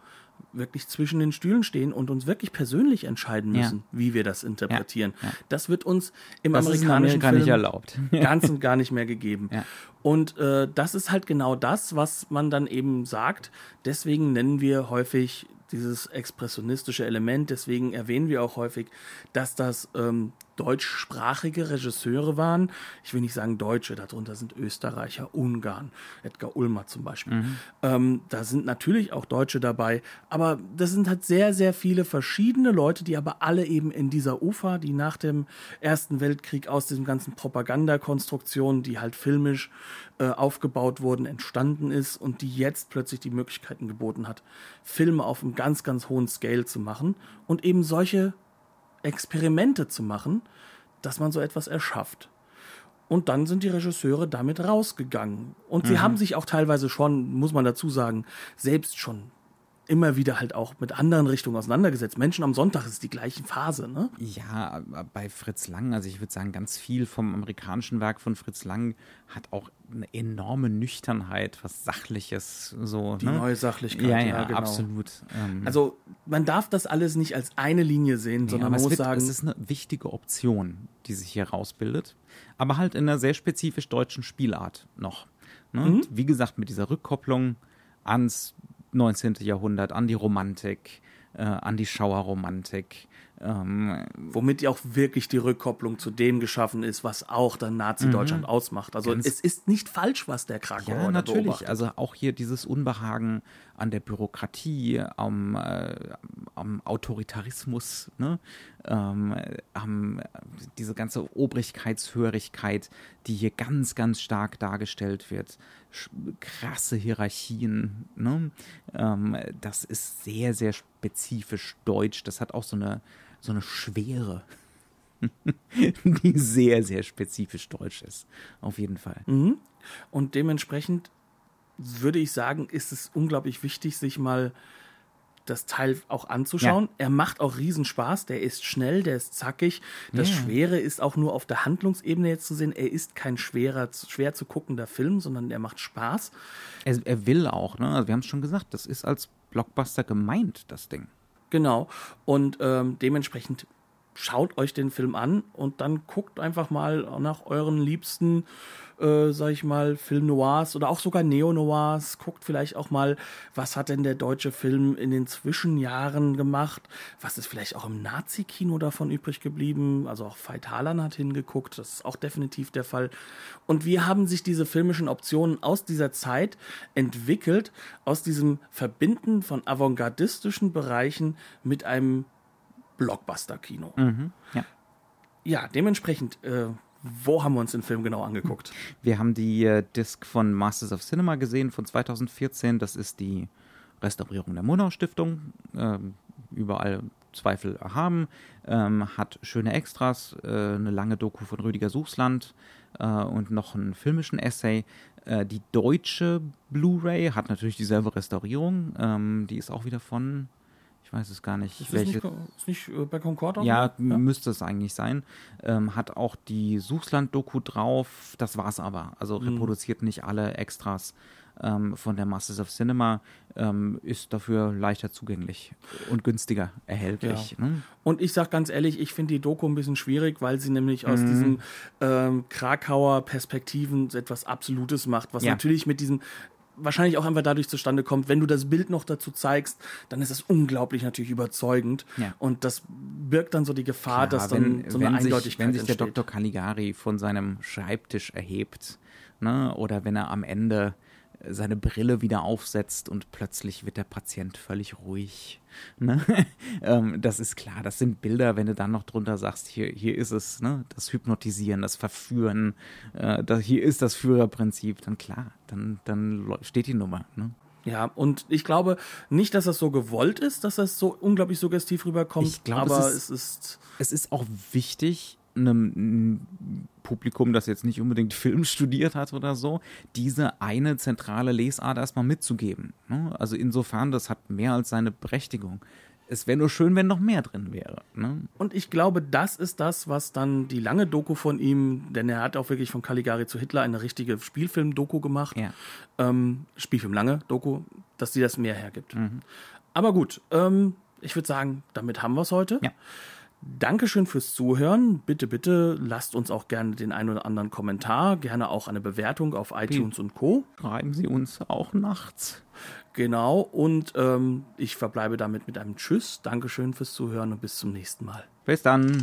wirklich zwischen den Stühlen stehen und uns wirklich persönlich entscheiden müssen, ja. wie wir das interpretieren. Ja, ja. Das wird uns im das amerikanischen gar nicht erlaubt. ganz und gar nicht mehr gegeben. Und äh, das ist halt genau das, was man dann eben sagt. Deswegen nennen wir häufig dieses expressionistische Element. Deswegen erwähnen wir auch häufig, dass das ähm, deutschsprachige Regisseure waren. Ich will nicht sagen Deutsche, darunter sind Österreicher, Ungarn, Edgar Ulmer zum Beispiel. Mhm. Ähm, da sind natürlich auch Deutsche dabei, aber das sind halt sehr, sehr viele verschiedene Leute, die aber alle eben in dieser UFA, die nach dem Ersten Weltkrieg aus diesem ganzen Propagandakonstruktion, die halt filmisch äh, aufgebaut wurden, entstanden ist und die jetzt plötzlich die Möglichkeiten geboten hat, Filme auf einem ganz, ganz hohen Scale zu machen und eben solche Experimente zu machen, dass man so etwas erschafft. Und dann sind die Regisseure damit rausgegangen. Und sie mhm. haben sich auch teilweise schon, muss man dazu sagen, selbst schon immer wieder halt auch mit anderen Richtungen auseinandergesetzt. Menschen am Sonntag ist die gleiche Phase, ne? Ja, bei Fritz Lang, also ich würde sagen, ganz viel vom amerikanischen Werk von Fritz Lang hat auch eine enorme Nüchternheit, was Sachliches, so. Die ne? neue Sachlichkeit, ja, ja, ja genau. absolut. Ähm also man darf das alles nicht als eine Linie sehen, nee, sondern man muss wird, sagen. Es ist eine wichtige Option, die sich hier rausbildet, aber halt in einer sehr spezifisch deutschen Spielart noch. Ne? Mhm. Wie gesagt, mit dieser Rückkopplung ans 19. Jahrhundert, an die Romantik, äh, an die Schauerromantik. Ähm, Womit ja auch wirklich die Rückkopplung zu dem geschaffen ist, was auch dann Nazi-Deutschland mhm. ausmacht. Also es ist nicht falsch, was der Krakauer Ja, natürlich. Beobachtet. Also auch hier dieses Unbehagen an der Bürokratie, am, äh, am Autoritarismus, ne? ähm, am, diese ganze Obrigkeitshörigkeit, die hier ganz, ganz stark dargestellt wird krasse Hierarchien. Ne? Ähm, das ist sehr, sehr spezifisch deutsch. Das hat auch so eine, so eine Schwere, die sehr, sehr spezifisch deutsch ist. Auf jeden Fall. Mhm. Und dementsprechend würde ich sagen, ist es unglaublich wichtig, sich mal das Teil auch anzuschauen. Ja. Er macht auch Riesenspaß, der ist schnell, der ist zackig. Das ja. Schwere ist auch nur auf der Handlungsebene jetzt zu sehen. Er ist kein schwerer, schwer zu guckender Film, sondern er macht Spaß. Er, er will auch, ne? Also wir haben es schon gesagt, das ist als Blockbuster gemeint, das Ding. Genau. Und ähm, dementsprechend schaut euch den Film an und dann guckt einfach mal nach euren liebsten äh, sag ich mal, Film Noirs oder auch sogar Neo-Noirs. Guckt vielleicht auch mal, was hat denn der deutsche Film in den Zwischenjahren gemacht? Was ist vielleicht auch im Nazi-Kino davon übrig geblieben? Also auch Veit Harlan hat hingeguckt, das ist auch definitiv der Fall. Und wie haben sich diese filmischen Optionen aus dieser Zeit entwickelt, aus diesem Verbinden von avantgardistischen Bereichen mit einem Blockbuster-Kino? Mhm, ja. ja, dementsprechend äh, wo haben wir uns den Film genau angeguckt? Wir haben die äh, Disc von Masters of Cinema gesehen von 2014. Das ist die Restaurierung der Monau Stiftung. Ähm, überall Zweifel erhaben. Ähm, hat schöne Extras, äh, eine lange Doku von Rüdiger Suchsland äh, und noch einen filmischen Essay. Äh, die deutsche Blu-ray hat natürlich dieselbe Restaurierung. Ähm, die ist auch wieder von ich weiß es gar nicht. Ist welche, nicht, ist nicht äh, bei Concord? Ja, ja, müsste es eigentlich sein. Ähm, hat auch die Suchsland-Doku drauf. Das war's aber. Also mhm. reproduziert nicht alle Extras ähm, von der Masters of Cinema. Ähm, ist dafür leichter zugänglich und günstiger erhältlich. Ja. Ne? Und ich sag ganz ehrlich, ich finde die Doku ein bisschen schwierig, weil sie nämlich aus mhm. diesen ähm, Krakauer Perspektiven etwas Absolutes macht, was ja. natürlich mit diesem wahrscheinlich auch einfach dadurch zustande kommt, wenn du das Bild noch dazu zeigst, dann ist es unglaublich natürlich überzeugend. Ja. Und das birgt dann so die Gefahr, Klar, dass dann wenn, so eine Eindeutigkeit sich, Wenn sich der Dr. Caligari von seinem Schreibtisch erhebt, ne, oder wenn er am Ende seine Brille wieder aufsetzt und plötzlich wird der Patient völlig ruhig. Ne? ähm, das ist klar, das sind Bilder, wenn du dann noch drunter sagst, hier, hier ist es, ne? das Hypnotisieren, das Verführen, äh, das, hier ist das Führerprinzip, dann klar, dann, dann steht die Nummer. Ne? Ja, und ich glaube nicht, dass das so gewollt ist, dass das so unglaublich suggestiv rüberkommt, ich glaub, aber es ist, es ist. Es ist auch wichtig, einem Publikum, das jetzt nicht unbedingt Film studiert hat oder so, diese eine zentrale Lesart erstmal mitzugeben. Ne? Also insofern, das hat mehr als seine Berechtigung. Es wäre nur schön, wenn noch mehr drin wäre. Ne? Und ich glaube, das ist das, was dann die lange Doku von ihm, denn er hat auch wirklich von Caligari zu Hitler eine richtige Spielfilm-Doku gemacht. Ja. Ähm, Spielfilm lange Doku, dass sie das mehr hergibt. Mhm. Aber gut, ähm, ich würde sagen, damit haben wir es heute. Ja. Dankeschön fürs Zuhören. Bitte, bitte lasst uns auch gerne den einen oder anderen Kommentar, gerne auch eine Bewertung auf iTunes und Co. Schreiben Sie uns auch nachts. Genau, und ähm, ich verbleibe damit mit einem Tschüss. Dankeschön fürs Zuhören und bis zum nächsten Mal. Bis dann.